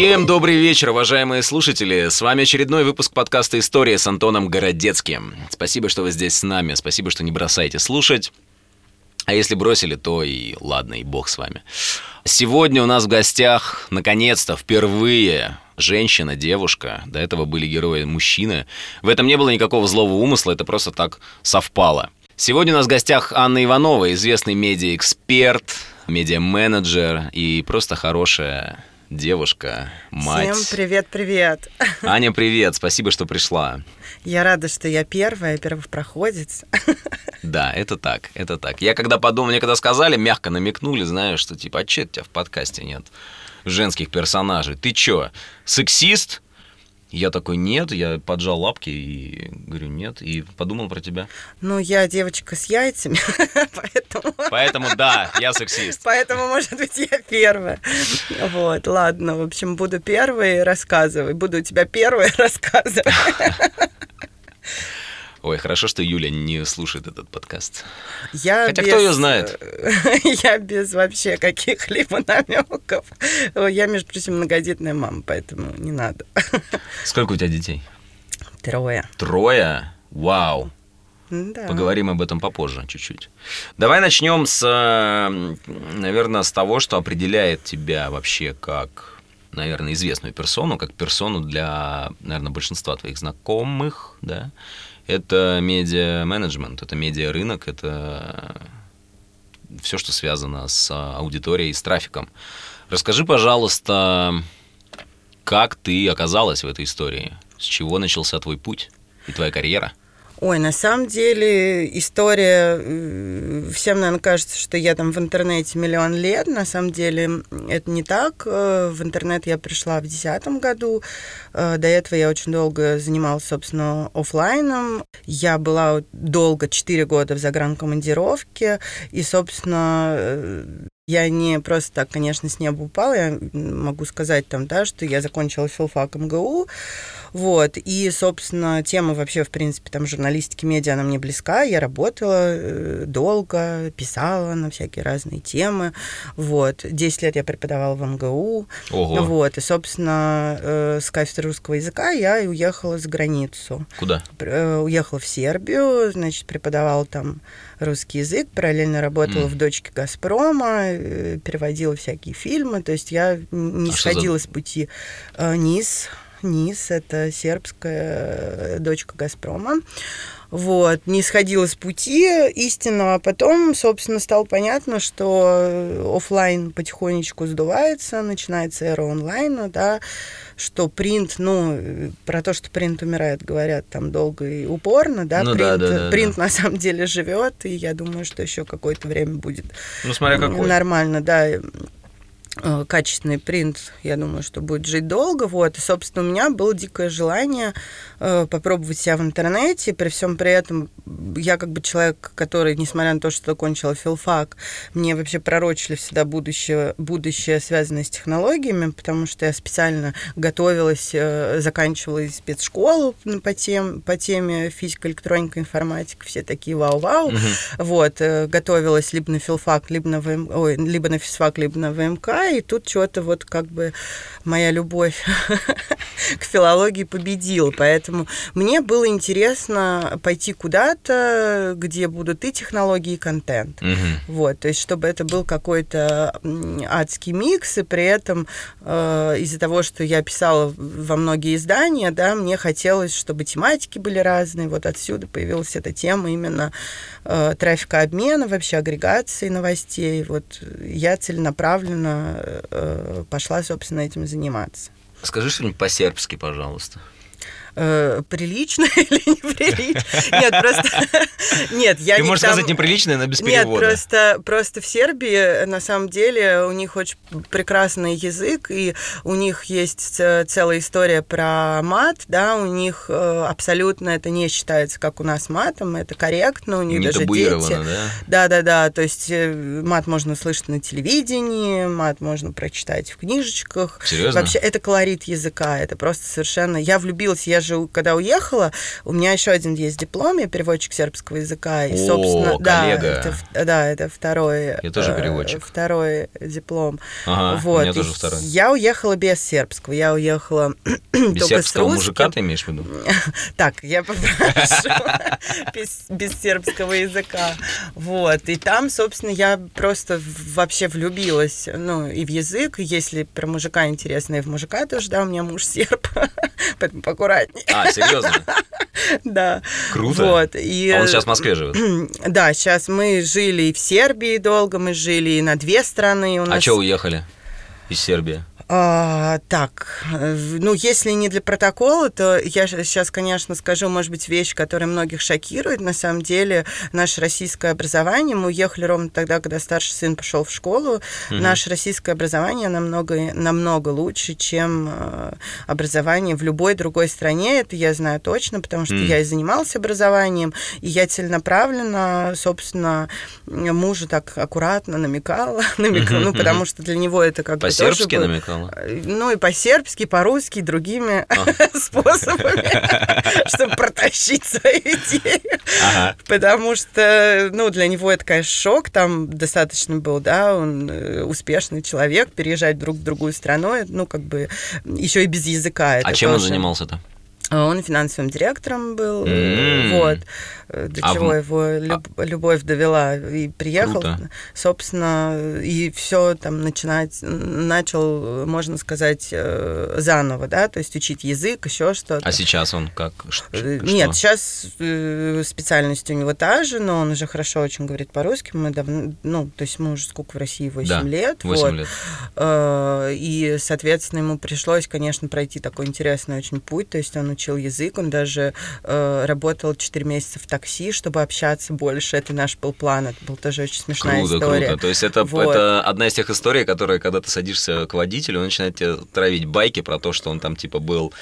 Всем добрый вечер, уважаемые слушатели. С вами очередной выпуск подкаста «История» с Антоном Городецким. Спасибо, что вы здесь с нами. Спасибо, что не бросаете слушать. А если бросили, то и ладно, и бог с вами. Сегодня у нас в гостях, наконец-то, впервые женщина, девушка. До этого были герои мужчины. В этом не было никакого злого умысла, это просто так совпало. Сегодня у нас в гостях Анна Иванова, известный медиа-эксперт, медиа-менеджер и просто хорошая девушка, мать. Всем привет-привет. Аня, привет, спасибо, что пришла. Я рада, что я первая, первопроходец. Да, это так, это так. Я когда подумал, мне когда сказали, мягко намекнули, знаешь, что типа, а че у тебя в подкасте нет женских персонажей? Ты чё, сексист? Я такой, нет, я поджал лапки и говорю, нет, и подумал про тебя. Ну, я девочка с яйцами, поэтому... Поэтому, да, я сексист. Поэтому, может быть, я первая. Вот, ладно, в общем, буду первой, рассказывай. Буду у тебя первой рассказывать. Ой, хорошо, что Юля не слушает этот подкаст. Я Хотя без, кто ее знает? Я без вообще каких-либо намеков. Я, между прочим, многодетная мама, поэтому не надо. Сколько у тебя детей? Трое. Трое? Вау. Да. Поговорим об этом попозже чуть-чуть. Давай начнем с, наверное, с того, что определяет тебя вообще как, наверное, известную персону, как персону для, наверное, большинства твоих знакомых, да, это медиа-менеджмент, это медиа-рынок, это все, что связано с аудиторией, с трафиком. Расскажи, пожалуйста, как ты оказалась в этой истории? С чего начался твой путь и твоя карьера? Ой, на самом деле история, всем, наверное, кажется, что я там в интернете миллион лет. На самом деле это не так. Э, в интернет я пришла в 2010 году. Э, до этого я очень долго занималась, собственно, офлайном. Я была долго, 4 года в загранкомандировке. И, собственно, э, я не просто так, конечно, с неба упала. Я могу сказать там, да, что я закончила филфак МГУ. Вот. И, собственно, тема вообще, в принципе, там журналистики, медиа, она мне близка. Я работала э, долго, писала на всякие разные темы. Вот. Десять лет я преподавала в МГУ. Ого. Вот. И, собственно, э, с кафедры русского языка я и уехала за границу. Куда? Э, уехала в Сербию, значит, преподавала там русский язык, параллельно работала mm. в «Дочке Газпрома», переводила всякие фильмы, то есть я не а сходила за... с пути э, низ, НИС, это сербская э, дочка «Газпрома». Вот, не сходила с пути истинного, а потом, собственно, стало понятно, что офлайн потихонечку сдувается, начинается эра онлайна, да, что принт, ну, про то, что принт умирает, говорят там долго и упорно, да, ну, принт, да, да, да, принт да. на самом деле живет, и я думаю, что еще какое-то время будет ну, смотря какой. нормально, да, Э, качественный принт, я думаю, что будет жить долго. Вот. И, собственно, у меня было дикое желание э, попробовать себя в интернете. При всем при этом я как бы человек, который, несмотря на то, что закончила филфак, мне вообще пророчили всегда будущее, будущее связанное с технологиями, потому что я специально готовилась, э, заканчивала спецшколу по, тем, по теме физика, электроника, информатика, все такие вау-вау. Угу. Вот. Готовилась либо на филфак, либо на, ВМ... Ой, либо на физфак, либо на ВМК и тут что-то вот как бы моя любовь к филологии победила. Поэтому мне было интересно пойти куда-то, где будут и технологии, и контент. Угу. Вот, то есть чтобы это был какой-то адский микс, и при этом э, из-за того, что я писала во многие издания, да, мне хотелось, чтобы тематики были разные. Вот отсюда появилась эта тема именно э, трафика обмена, вообще агрегации новостей. Вот я целенаправленно пошла, собственно, этим заниматься. Скажи что-нибудь по-сербски, пожалуйста э, прилично или неприлично. Нет, просто... Нет, я Ты не можешь там... сказать неприлично, но без Нет, перевода. просто, просто в Сербии, на самом деле, у них очень прекрасный язык, и у них есть целая история про мат, да, у них э, абсолютно это не считается, как у нас матом, это корректно, у них не даже дети... да? Да-да-да, то есть э, мат можно слышать на телевидении, мат можно прочитать в книжечках. Серьезно? Вообще, это колорит языка, это просто совершенно... Я влюбилась, я я же, когда уехала, у меня еще один есть диплом, я переводчик сербского языка. И, О, собственно, да, коллега. это, в- да, это второй. Я тоже э, переводчик. Второй диплом. Ага, вот. у меня тоже второй. Я уехала без сербского. Я уехала Без сербского мужика ты имеешь в виду? Так, я попрошу. без, без сербского языка. Вот. И там, собственно, я просто вообще влюбилась, ну, и в язык, если про мужика интересно, и в мужика тоже, да, у меня муж серб, поэтому поаккуратнее. А, серьезно? Да. Круто. Вот. И, А он сейчас в Москве живет. Да, сейчас мы жили и в Сербии долго, мы жили и на две страны. У А нас... что уехали из Сербии? А, так, ну, если не для протокола, то я сейчас, конечно, скажу, может быть, вещь, которая многих шокирует. На самом деле, наше российское образование, мы уехали ровно тогда, когда старший сын пошел в школу, Мгм. наше российское образование намного, намного лучше, чем э, образование в любой другой стране. Это я знаю точно, потому что М. я и занималась образованием, и я целенаправленно, собственно, мужу так аккуратно намекала, намекала, Мгм, ну, потому что для него это как бы По-сербски было- намекала? ну и по-сербски, по-русски, другими способами, чтобы протащить свою идею. Ага. Потому что, ну, для него это, конечно, шок там достаточно был, да, он э, успешный человек, переезжать вдруг в другую страну, ну, как бы, еще и без языка. А чем он тоже. занимался-то? А Он финансовым директором был, М. вот, до А в чего м- его люб- любовь довела, и приехал, Круто. собственно, и все там начинать, начал, можно сказать, э, заново, да, то есть учить язык, еще что-то. А сейчас он как? Э, что? Нет, сейчас э, специальность у него та же, но он уже хорошо очень говорит по-русски. Мы давно, ну, то есть мы уже сколько в России, 8 Да, лет. 8 вот. лет. Э, И, соответственно, ему пришлось, конечно, пройти такой интересный очень путь. То есть он учил язык, он даже э, работал 4 месяца в такси, чтобы общаться больше. Это наш был план, это была тоже очень смешная Круто, история. круто. То есть это, Вот. это одна из тех историй, которые, когда ты садишься к водителю, он начинает тебе травить байки про то, что он там типа был,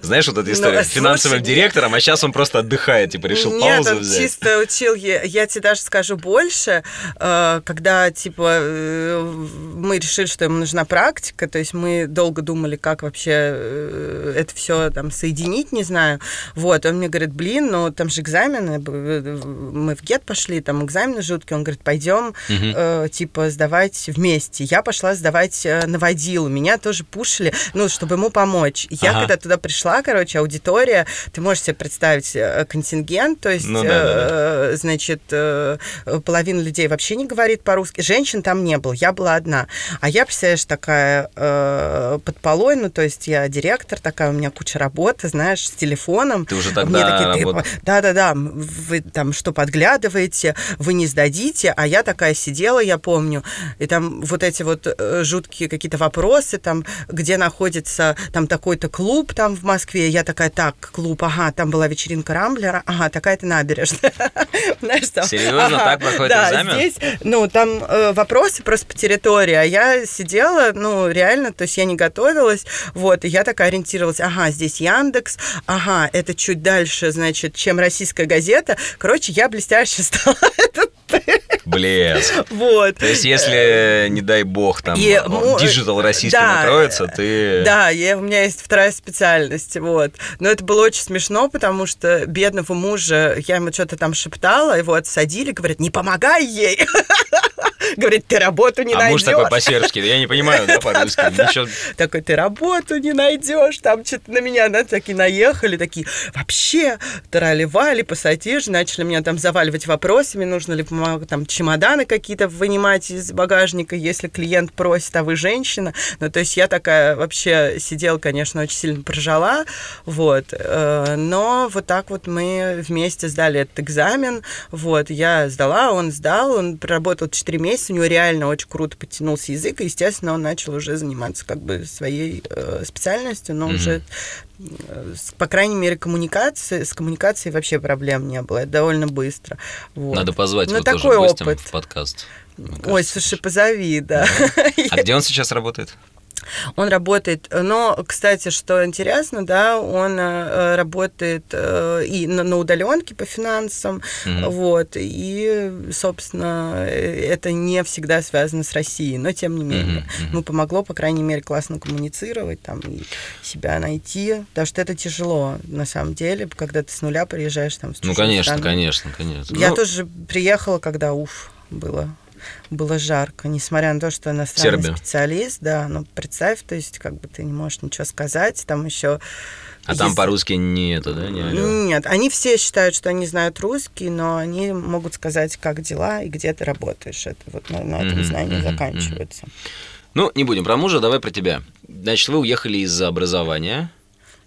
знаешь, вот эта история, Ну, финансовым слушай, директором, а сейчас он просто отдыхает, типа решил Нет, паузу он взять. чисто учил. Я, я тебе даже скажу больше, э, когда типа э, мы решили, что ему нужна практика, то есть мы долго думали, как вообще э, это все там соединить, не знаю. Вот, он мне говорит, блин, ну там же экзамены, мы в ГЕТ пошли, там экзамены жуткие. Он говорит, пойдем Мгм. э, типа сдавать вместе. Я пошла сдавать э, на водилу. Меня тоже пушили, ну, чтобы ему помочь. Я Ага. когда туда пришла, короче, аудитория, ты можешь себе представить э, контингент, то есть, Ну да, да, э, значит, э, половина людей вообще не говорит по-русски. Женщин там не было, я была одна. А я, представляешь, такая э, под полой, ну, то есть я директор, такая, у меня куча работы, знаешь, с телефоном. Ты уже Мне тогда такие, «Ты работ- по- да-да-да, вы там что, подглядываете, вы не сдадите, а я такая сидела, я помню, и там вот эти вот э, жуткие какие-то вопросы, там, где находится там такой-то клуб там в Москве, я такая, так, клуб, ага, там была вечеринка Рамблера, ага, такая-то набережная. Серьезно? Так проходит экзамен? здесь, ну, там э, вопросы просто по территории, а я сидела, ну, реально, то есть я не готовилась, вот, и я такая ориентировалась, ага, здесь Яндекс, ага, это чуть дальше, значит, чем российская газета. Короче, я блестяще сдала. Этот, Блеск. вот. То есть, если, не дай бог, там, И, э, digital российский да, накроется, ты... Да, я, у меня есть вторая специальность, вот. Но это было очень смешно, потому что бедного мужа, я ему что-то там шептала, его отсадили, говорят, не помогай ей. Говорит, ты работу не а найдешь. муж такой по-сербски, я не понимаю, да, по-русски, ничего... Такой, ты работу не найдешь, там что-то на меня, да, такие наехали, такие, вообще, трали-вали, пассатижи, начали меня там заваливать вопросами, нужно ли помогать, там, чемоданы какие-то вынимать из багажника, если клиент просит, а вы женщина. Ну, то есть я такая вообще сидела, конечно, очень сильно прожала, вот, э, но вот так вот мы вместе сдали этот экзамен, вот, я сдала, он сдал, он проработал 4 месяца, у него реально очень круто подтянулся язык, и, естественно, он начал уже заниматься как бы своей э, специальностью, но Мгм. уже, э, по крайней мере, коммуникации, с коммуникацией вообще проблем не было, это довольно быстро. Вот. Надо позвать Ну, такой гостем опыт. в подкаст. Ой, слушай, позови, да. А где он сейчас работает? Он работает, но, кстати, что интересно, да, он э, работает э, и на, на удаленке по финансам, mm-hmm. вот, и, собственно, э, это не всегда связано с Россией, но тем не менее, mm-hmm. ну, помогло, по крайней мере, классно коммуницировать там и себя найти, потому что это тяжело, на самом деле, когда ты с нуля приезжаешь там в Ну, конечно, страну. конечно, конечно. Я ну... тоже приехала, когда, уф, было было жарко, несмотря на то, что иностранный Сербия. специалист, да, но представь, то есть как бы ты не можешь ничего сказать, там еще а есть... там по-русски не это, да? Не Нет, они все считают, что они знают русский, но они могут сказать, как дела и где ты работаешь. Это вот на, на этом mm-hmm, знании mm-hmm, заканчивается. Ну, не будем про мужа, давай про тебя. Значит, вы уехали из-за образования.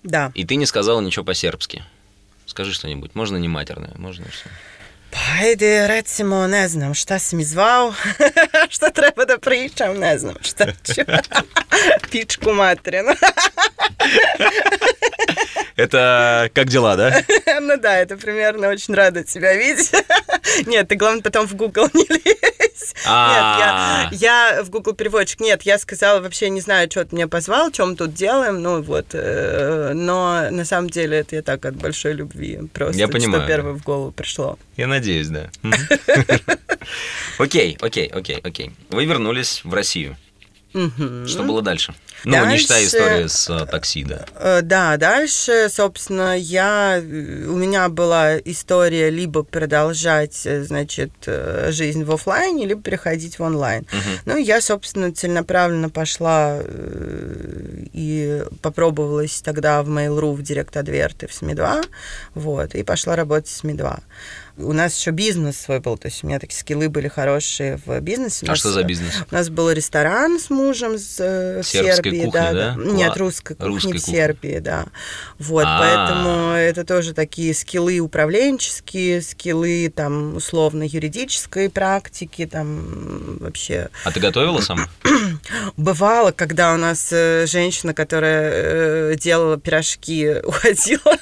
Да. И ты не сказала ничего по-сербски. Скажи что-нибудь. Можно не матерное, можно что Pa ajde, recimo, ne znam, šta si mi zvao, šta treba da pričam, ne znam šta ću. Pičku materinu. Это как дела, да? Ну да, это примерно очень рада тебя видеть. Нет, ты, главное, потом в Google не лезь. Нет, я, в Google переводчик. Нет, я сказала, вообще не знаю, что ты меня позвал, чем тут делаем. Ну вот, э, но на самом деле это я так от большой любви. Просто, я понимаю. что первое в голову пришло. Я надеюсь, да. Окей, окей, окей, окей. Вы вернулись в Россию. Что было дальше? Ну, дальше, не считая истории с а, такси, да. Э, да, дальше, собственно, я, у меня была история либо продолжать, э, значит, э, жизнь в офлайне, либо переходить в онлайн. Угу. Ну, я, собственно, целенаправленно пошла и попробовалась тогда в Mail.ru в Директ Адверты в СМИ-2, вот, и пошла работать в СМИ-2 у нас еще бизнес свой был, то есть у меня такие скиллы были хорошие в бизнесе. А что за бизнес? У нас был ресторан с мужем с, в Сербии, кухня, да, да? Нет, русской кухни русской в Сербии, да. Вот, А-а-а. поэтому это тоже такие скиллы управленческие, скиллы там условно юридической практики, там вообще. А ты готовила сама? Бывало, когда у нас э, женщина, которая э, делала пирожки, уходила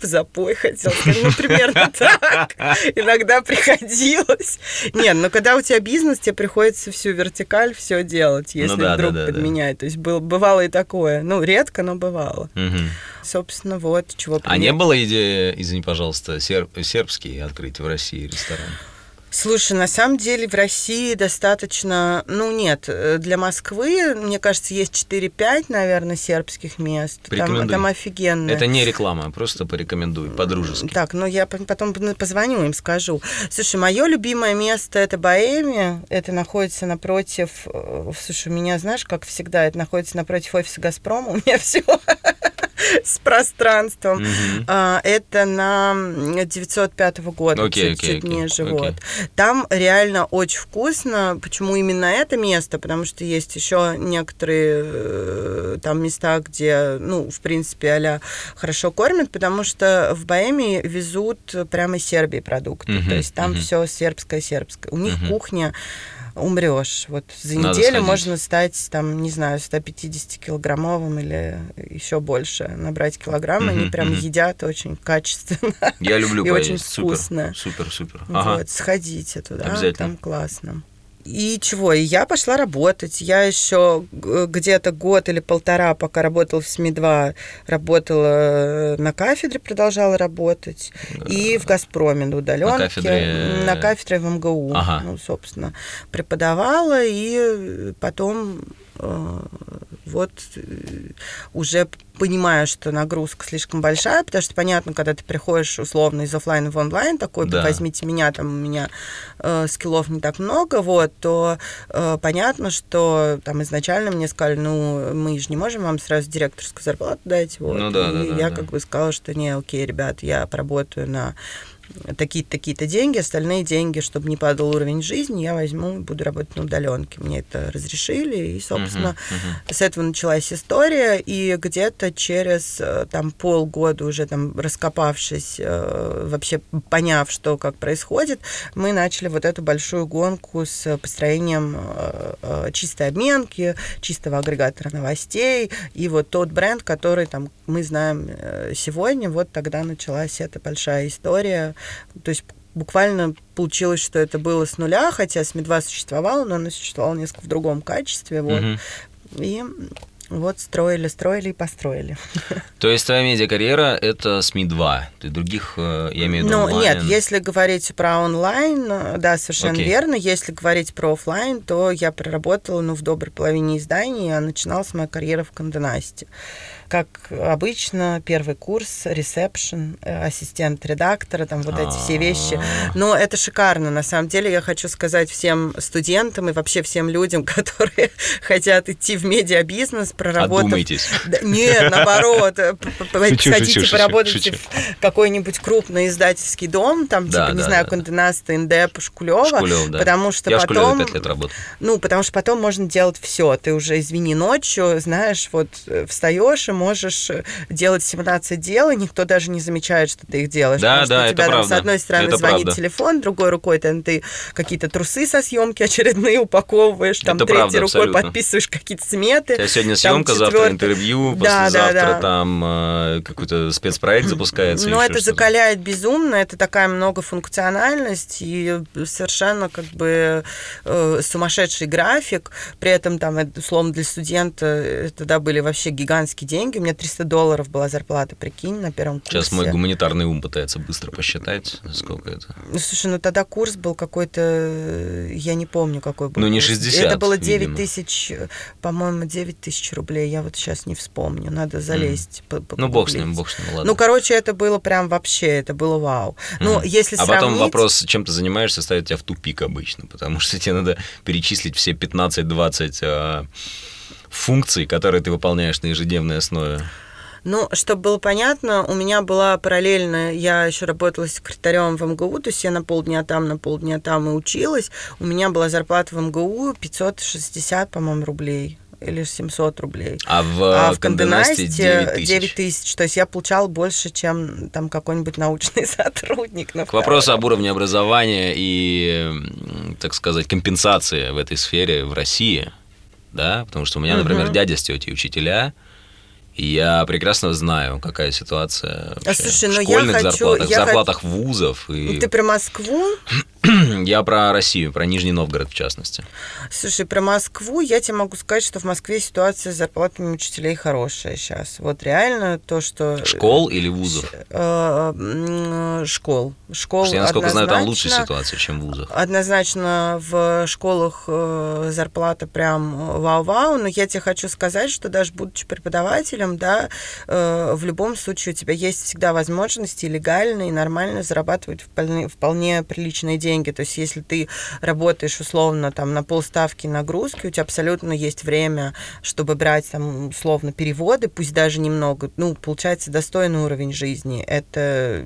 в запой, хотел сказать. Ну, примерно так. Иногда приходилось. Нет, но когда у тебя бизнес, тебе приходится всю вертикаль все делать, если ну, да, вдруг да, да, подменять. То есть было, бывало и такое. Ну, редко, но бывало. Угу. Собственно, вот чего. А не было идеи, извини, пожалуйста, серб, сербский открыть в России ресторан? Слушай, на самом деле в России достаточно, ну нет, э, для Москвы, мне кажется, есть 4-5, наверное, сербских мест. Там, там офигенно. Это не реклама, просто порекомендуй, по-дружески. Так, ну я потом позвоню им, скажу. Слушай, мое любимое место это Боэмия, это находится напротив, э, слушай, у меня, знаешь, как всегда, это находится напротив офиса Газпрома, у меня все с пространством. Mm-hmm. Это на 905 года, okay, чуть, okay, чуть okay, ниже. Okay. Вот. Там реально очень вкусно. Почему именно это место? Потому что есть еще некоторые э, там места, где, ну, в принципе, а хорошо кормят, потому что в Боемии везут прямо из Сербии продукты. Mm-hmm. То есть там mm-hmm. все сербское-сербское. У них mm-hmm. кухня умрешь. Вот за Надо неделю сходить. можно стать, там, не знаю, 150-килограммовым или еще больше набрать килограммы. Угу, Они прям угу. едят очень качественно. Я люблю И очень вкусно. Супер, супер. Ага. Вот, сходите туда, Обязательно. там классно. И чего? И я пошла работать. Я еще где-то год или полтора, пока работала в СМИ-2, работала на кафедре, продолжала работать. И в «Газпроме» на удаленке. На кафедре? На кафедре в МГУ. Ага. Ну, собственно, преподавала. И потом э, вот э, уже понимаю, что нагрузка слишком большая, потому что понятно, когда ты приходишь условно из офлайна в онлайн, такой, да. возьмите меня, там у меня э, скиллов не так много, вот, то э, понятно, что там изначально мне сказали, ну, мы же не можем вам сразу директорскую зарплату дать, вот. Ну, да, и да, я да, как да. бы сказала, что не, окей, ребят, я поработаю на такие-то такие-то деньги, остальные деньги, чтобы не падал уровень жизни, я возьму, буду работать на удаленке. Мне это разрешили, и, собственно, uh-huh, uh-huh. с этого началась история, и где-то через э, там полгода уже там раскопавшись, э, вообще поняв, что как происходит, мы начали вот эту большую гонку с построением э, чистой обменки, чистого агрегатора новостей, и вот тот бренд, который там мы знаем сегодня, вот тогда началась эта большая история то есть буквально получилось, что это было с нуля, хотя СМИ-2 существовало, но оно существовало несколько в другом качестве. Вот. Uh-huh. И вот строили, строили и построили. То есть твоя медиакарьера — это СМИ-2? Ты других, э, я имею в виду Ну, онлайн? нет, если говорить про онлайн, да, совершенно Окей. верно. Если говорить про оффлайн, то я проработала, ну, в доброй половине изданий, а начиналась моя карьера в Конденасте. Как обычно, первый курс, ресепшн, э, ассистент редактора, там вот эти все вещи. А. Но это шикарно. На самом деле, я хочу сказать всем студентам и вообще всем людям, которые хотят идти в медиабизнес, проработав... Отдумайтесь. Да, Нет, наоборот. п- п- Шучу, Сходите, шучу, шучу, поработайте шучу. в какой-нибудь крупный издательский дом, там, типа, не знаю. Конденаста, Индеп, Шкулева. Потому что потом... Ну, потому что потом можно делать все. Ты уже, извини, ночью, знаешь, вот э, встаешь и можешь э, делать 17 дел, и никто даже не замечает, что ты их делаешь. Да, потому что да, у это тебя там правда. с одной стороны Это звонит правда. телефон, другой рукой там ты какие-то трусы со съемки очередные упаковываешь, там Это третьей правда, рукой абсолютно. подписываешь какие-то сметы. У тебя сегодня там съемка, завтра четвёртый- интервью, Да, послезавтра да, да. там э, какой-то спецпроект запускается. Ну, еще это закаляет безумно, это такая многофункциональность и совершенно как бы э, сумасшедший график. При этом там, это, условно, для студента э, тогда были вообще гигантские деньги. У меня 300 долларов была зарплата, прикинь, на первом курсе. Сейчас мой гуманитарный ум пытается быстро посчитать, сколько это. Ну, слушай, ну тогда курс был какой-то, э, я не помню, какой был Ну, не курс. 60, Это было 9 видимо. тысяч, э, по-моему, 9 тысяч рублей. Я вот сейчас не вспомню, надо залезть. по- Ну, бог с ним, бог с ним, ладно. Ну, короче, это было прям вообще, это было вау. Ну, Мгм. если а сравнить... потом вопрос, чем ты занимаешься, ставит тебя в тупик обычно, потому что тебе надо перечислить все 15-20 э, функций, которые ты выполняешь на ежедневной основе. Ну, чтобы было понятно, у меня была параллельно, я еще работала секретарем в МГУ, то есть я на полдня там, на полдня там и училась. У меня была зарплата в МГУ 560, по-моему, рублей или 700 рублей. А в, А э, в Конденасте Конденасте 9 тысяч. 9 тысяч. То есть я получала больше, чем там какой-нибудь научный сотрудник. на К вопросу об уровне образования и, так сказать, компенсации в этой сфере в России, да, потому что у меня, например, Мгм. дядя с тетей учителя, и я прекрасно знаю, какая ситуация вообще слушай, в ну я школьных хочу- зарплатах, я зарплатах вузов. И... Ты про Москву? Я про Россию, про Нижний Новгород в частности. Слушай, про Москву я тебе могу сказать, что в Москве ситуация с зарплатами учителей хорошая сейчас. Вот реально то, что... Школ или вузов? Э, Школ. Школ что я, насколько знаю, там лучшая ситуация, чем в вузах. Однозначно в школах э, зарплата прям вау-вау, но я тебе хочу сказать, что даже будучи преподавателем, да, э, в любом случае у тебя есть всегда возможности легально и нормально зарабатывать вполне, вполне приличные деньги. То есть если ты работаешь условно там на полставки нагрузки, у тебя абсолютно есть время, чтобы брать там условно переводы, пусть даже немного, ну, получается достойный уровень жизни. Это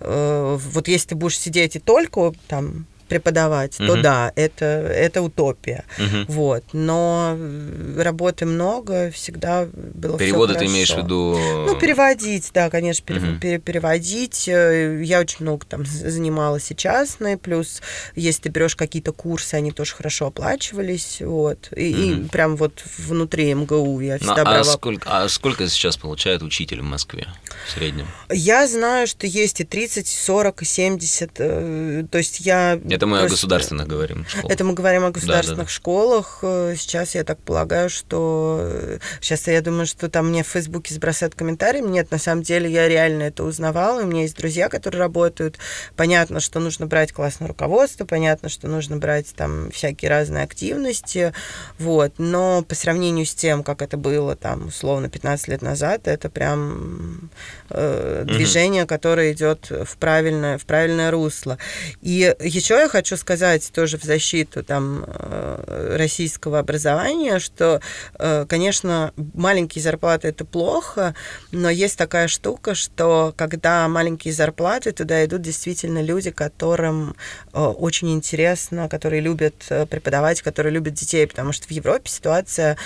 э, вот если ты будешь сидеть и только там преподавать, то Мгм. да, это, это утопия. Мгм. Вот. Но э, работы много, всегда было Переводы ты имеешь в виду... Ну, переводить, да, конечно, пере- Мгм. пере- переводить. Э, Я очень много там занималась и частной, плюс если ты берешь какие-то курсы, они тоже хорошо оплачивались, вот. И, и Мгм. прям вот внутри МГУ я Ну, всегда а, брала сколько, а сколько сейчас получает учитель в Москве в среднем? Я знаю, что есть и 30, и 40, и 70. э, То есть я... Это мы то о государственных говорим. школах. Это мы говорим о да. государственных школах. Э, Сейчас я так полагаю, что... Сейчас я думаю, что там мне в Фейсбуке сбросают комментарии. Нет, на самом деле я реально это узнавала. У меня есть друзья, которые работают. Понятно, что нужно брать классное руководство, понятно, что нужно брать там всякие разные активности. Вот. Но по сравнению с тем, как это было там условно 15 лет назад, это прям э, движение, которое идет в правильное, в правильное русло. И еще я хочу сказать тоже в защиту там э, российского образования, что, э, конечно, маленькие зарплаты это плохо, но есть такая штука, что когда маленькие зарплаты, туда идут действительно люди, которым э, очень интересно, которые любят преподавать, которые любят детей, потому что в Европе ситуация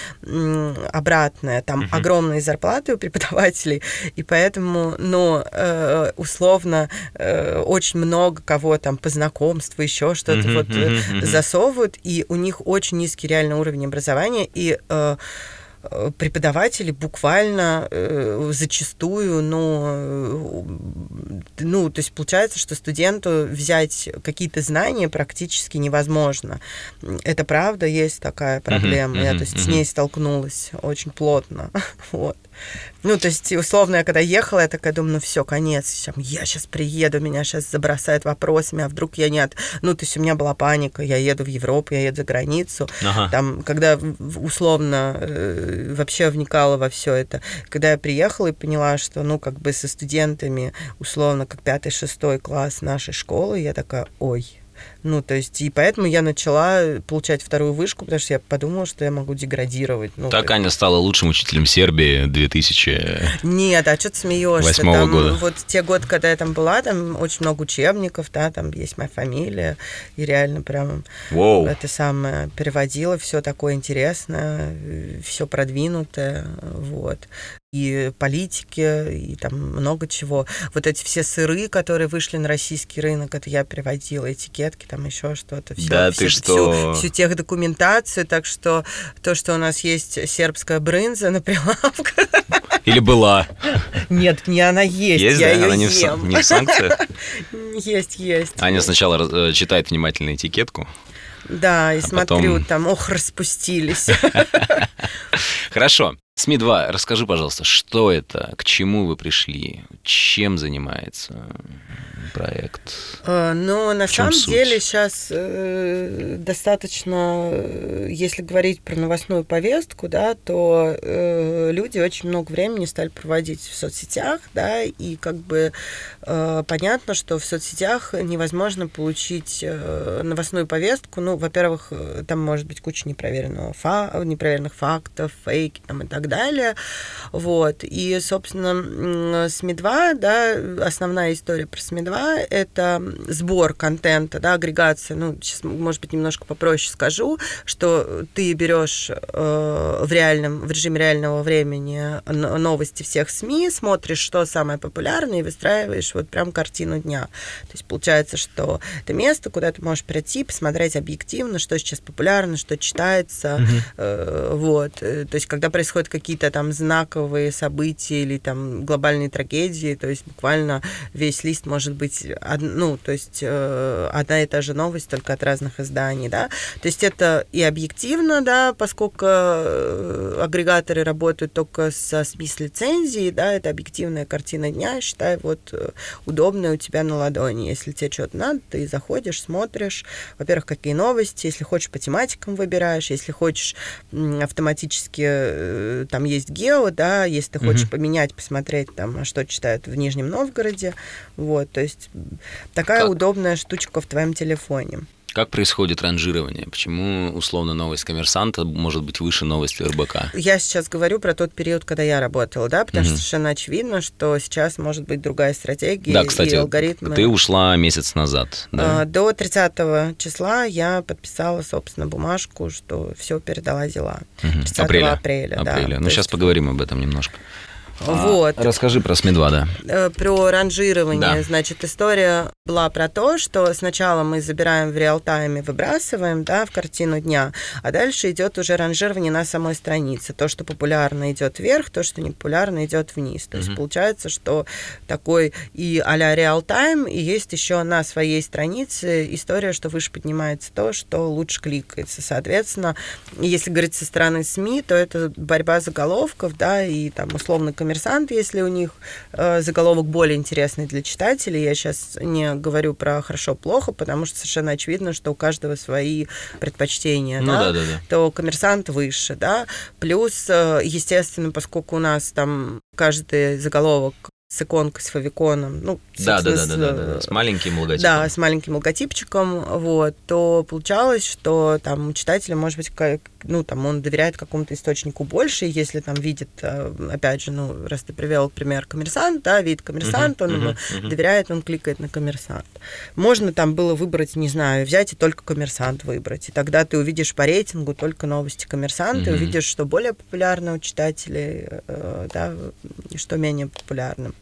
обратная, там Мгм. огромные зарплаты у преподавателей, и поэтому, ну, условно, очень много кого там по знакомству, еще что-то Мгм, вот э, мгм. засовывают, и у них очень низкий реальный уровень образования, и э, э, преподаватели буквально э, зачастую, ну, ну, то есть получается, что студенту взять какие-то знания практически невозможно. Это правда, есть такая проблема. Uh-huh, uh-huh, Я, то есть, uh-huh. с ней столкнулась очень плотно. вот. Ну, то есть, условно, я когда ехала, я такая думаю, ну все, конец, я сейчас приеду, меня сейчас забросают вопросами, а вдруг я нет. Ну, то есть у меня была паника, я еду в Европу, я еду за границу. Ага. Там, когда условно э, вообще вникала во все это, когда я приехала и поняла, что, ну, как бы со студентами, условно, как пятый-шестой класс нашей школы, я такая, ой, ну, то есть, и поэтому я начала получать вторую вышку, потому что я подумала, что я могу деградировать. Ну, так Аня стала лучшим учителем Сербии 2000... Нет, а что ты смеешься? Там, года. Вот те годы, когда я там была, там очень много учебников, да, там есть моя фамилия, и реально прям Воу. это самое переводила, все такое интересное, все продвинутое, вот и политики, и там много чего. Вот эти все сыры, которые вышли на российский рынок, это я переводила, этикетки, там еще что-то. Все, да, все, ты что? Всю, всю техдокументацию, так что то, что у нас есть сербская брынза на прилавках. Или была? Нет, не она есть, есть я да? ее она не ем. В, не в санкциях? Есть, есть. Аня сначала э, читает внимательно этикетку. Да, и а смотрю, потом... там, ох, распустились. Хорошо. СМИ-2, расскажи, пожалуйста, что это, к чему вы пришли, чем занимается? проект? Э, ну, на самом суть? деле сейчас э, достаточно, э, если говорить про новостную повестку, да, то э, люди очень много времени стали проводить в соцсетях, да, и как бы э, понятно, что в соцсетях невозможно получить э, новостную повестку. Ну, во-первых, э, там может быть куча непроверенного фа непроверенных фактов, фейки там и так далее. Вот. И, собственно, СМИ-2, да, основная история про СМИ-2 это сбор контента, да, агрегация. Ну, сейчас, может быть, немножко попроще скажу, что ты берешь э, в реальном, в режиме реального времени новости всех СМИ, смотришь, что самое популярное, и выстраиваешь вот прям картину дня. То есть получается, что это место, куда ты можешь прийти, посмотреть объективно, что сейчас популярно, что читается, mm-hmm. э, вот. То есть когда происходят какие-то там знаковые события или там глобальные трагедии, то есть буквально весь лист может быть ну, то есть э, одна и та же новость, только от разных изданий, да. То есть это и объективно, да, поскольку э, агрегаторы работают только со СМИ с лицензией, да, это объективная картина дня, считай, вот э, удобная у тебя на ладони. Если тебе что-то надо, ты заходишь, смотришь, во-первых, какие новости, если хочешь по тематикам выбираешь, если хочешь автоматически, там есть гео, да, если ты хочешь mm-hmm. поменять, посмотреть там, а что читают в Нижнем Новгороде, вот, то есть есть такая как? удобная штучка в твоем телефоне. Как происходит ранжирование? Почему условно новость коммерсанта может быть выше новости РБК? Я сейчас говорю про тот период, когда я работала, да, потому угу. что совершенно очевидно, что сейчас может быть другая стратегия да, кстати, и алгоритмы. Ты ушла месяц назад, да? А, до 30 числа я подписала, собственно, бумажку, что все передала дела. Угу. 30 апреля. апреля, апреля. Да, ну, сейчас есть... поговорим об этом немножко. Вот. А, расскажи про СМИ-2, да. Э, про ранжирование. Да. Значит, история была про то, что сначала мы забираем в реал-тайме, выбрасываем, да, в картину дня, а дальше идет уже ранжирование на самой странице. То, что популярно идет вверх, то, что не популярно идет вниз. То есть получается, что такой и а-ля реал-тайм, и есть еще на своей странице история, что выше поднимается то, что лучше кликается. Соответственно, если говорить со стороны СМИ, то это борьба заголовков, да, и там условно комментарий коммерсант, если у них э, заголовок более интересный для читателей. Я сейчас не говорю про хорошо-плохо, потому что совершенно очевидно, что у каждого свои предпочтения, ну, да, да, да, да. то коммерсант выше, да. Плюс, э, естественно, поскольку у нас там каждый заголовок с иконкой, с фавиконом, ну, да, да, да, да, да, да, с маленьким логотипом. Да, с маленьким логотипчиком, вот, то получалось, что там у читателя, может быть, как, ну, там он доверяет какому-то источнику больше, если там видит, э, опять же, ну, раз ты привел пример коммерсант, да, видит коммерсант, uh-huh, он uh-huh, ему uh-huh. доверяет, он кликает на коммерсант. Можно там было выбрать, не знаю, взять и только коммерсант выбрать, и тогда ты увидишь по рейтингу только новости коммерсанта, uh-huh. увидишь, что более популярно у читателей, э, да, что менее популярно.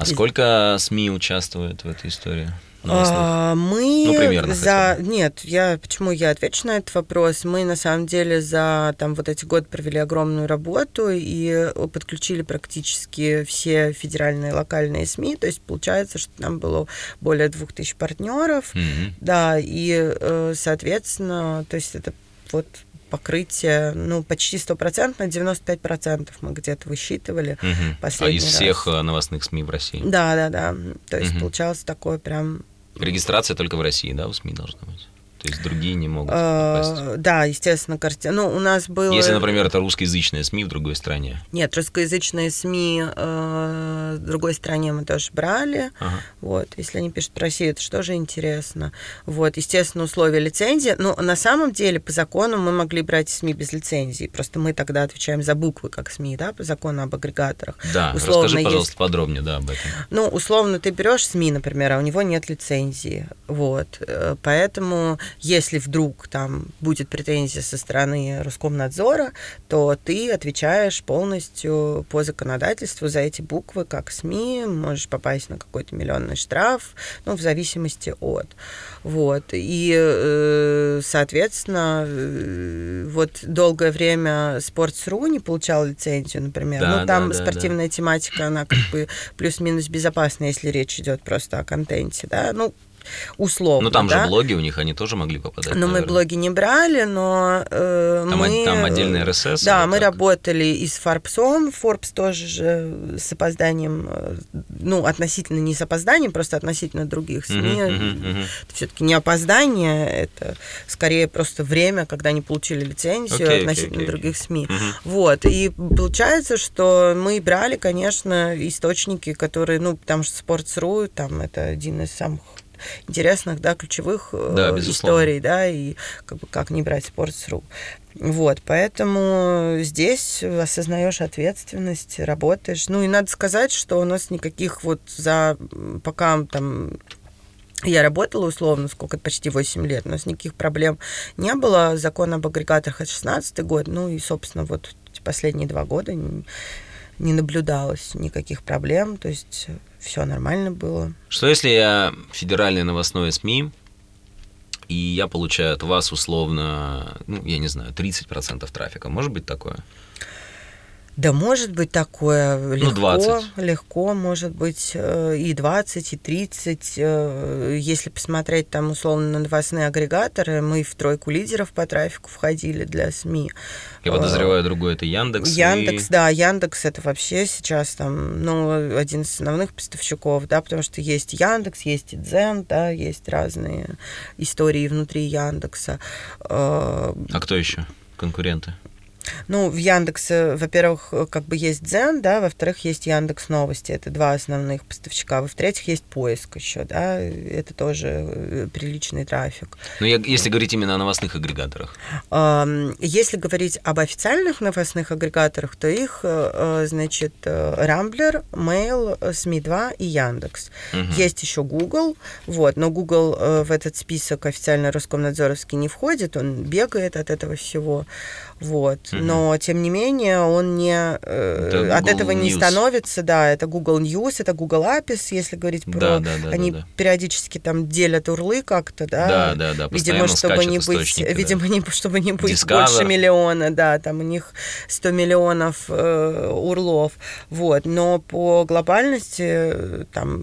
А сколько СМИ участвует в этой истории? А, мы ну, примерно за... Нет, я... Почему я отвечу на этот вопрос? Мы, на самом деле, за там вот эти годы провели огромную работу и подключили практически все федеральные локальные СМИ. То есть получается, что там было более двух тысяч партнеров. Мгм. Да, и, э, соответственно, то есть это вот покрытие, ну, почти стопроцентно, 95% мы где-то высчитывали. А Последний из раз. всех э, новостных СМИ в России? Да, да, да. То есть Мгм. получалось такое прям Регистрация только в России, да, у СМИ должна быть? То есть другие не могут попасть? Э, Да, естественно, картина. Ну, у нас было... Если, например, это русскоязычное СМИ в другой стране. Нет, русскоязычные СМИ э, в другой стране мы тоже брали. Ага. Вот, если они пишут про Россию, это что же интересно. Вот, естественно, условия лицензии. Но на самом деле, по закону, мы могли брать СМИ без лицензии. Просто мы тогда отвечаем за буквы, как СМИ, да, по закону об агрегаторах. Да, Условно расскажи, есть- пожалуйста, подробнее, да, об этом. Ну, условно, ты берешь СМИ, например, а у него нет лицензии. Вот. Э, Поэтому, если вдруг там будет претензия со стороны Роскомнадзора, то ты отвечаешь полностью по законодательству за эти буквы, как СМИ, можешь попасть на какой-то миллионный штраф, ну, в зависимости от. Вот. И, э, соответственно, э, вот долгое время Sports.ru не получал лицензию, например. Да, ну, там да, да, да. спортивная тематика, она как бы плюс-минус безопасна, если речь идет просто о контенте, да, ну, условно, Ну, там да? же блоги у них, они тоже могли попадать, Но мы наверное. блоги не брали, но э, Там, мы... там отдельный RSS? Да, мы как? работали и с Форбсом. Forbes тоже же с опозданием, э, ну, относительно не с опозданием, просто относительно других СМИ. Мгм, мгм, мгм. Это все-таки не опоздание, это скорее просто время, когда они получили лицензию окей, относительно окей, других СМИ. Мгм. Вот, и получается, что мы брали, конечно, источники, которые, ну, потому что Sports.ru, там, это один из самых интересных, да, ключевых э, Да, безусловно. историй, да, и как бы как не брать Sports.ru. Вот, поэтому здесь осознаешь ответственность, работаешь. Ну и надо сказать, что у нас никаких вот за пока там я работала условно, сколько, почти 8 лет, у нас никаких проблем не было. Закон об агрегаторах это 16 год, ну и, собственно, вот эти последние два года не, наблюдалось никаких проблем, то есть все нормально было. Что если я федеральное новостное СМИ, и я получаю от вас условно, ну, я не знаю, 30% трафика? Может быть такое? Да, может быть такое легко, 20. легко, может быть э, и 20, и 30. э, Если посмотреть там условно на новостные агрегаторы, мы в тройку лидеров по трафику входили для СМИ. Я подозреваю, другой это Яндекс. и- Яндекс, да, Яндекс это вообще сейчас там, ну, один из основных поставщиков, да, потому что есть Яндекс, есть и Дзен, да, есть разные истории внутри Яндекса. Э, А кто еще? Конкуренты. Ну, в Яндексе, во-первых, как бы есть Дзен, да, во-вторых, есть Яндекс Новости, это два основных поставщика, во-вторых, есть поиск еще, да, это тоже э, приличный трафик. Ну, я, если говорить именно о новостных агрегаторах. Если говорить об официальных новостных агрегаторах, то их, э, э, значит, э, Рамблер, Mail, э, СМИ-2 и Яндекс. Мгм. Есть еще Google, вот, но Google э, в этот список официально Роскомнадзоровский не входит, он бегает от этого всего, вот. Но, тем не менее, он не... э, от этого не News. становится, да, это Google News, это Google Apis, если говорить про... Да, да, да, Они да, да. периодически там делят урлы как-то, да, Да, да, да. Видимо, чтобы не быть, да. видимо, не, чтобы не быть Discover. больше миллиона, да, там у них 100 миллионов э, урлов, вот. Но по глобальности, там,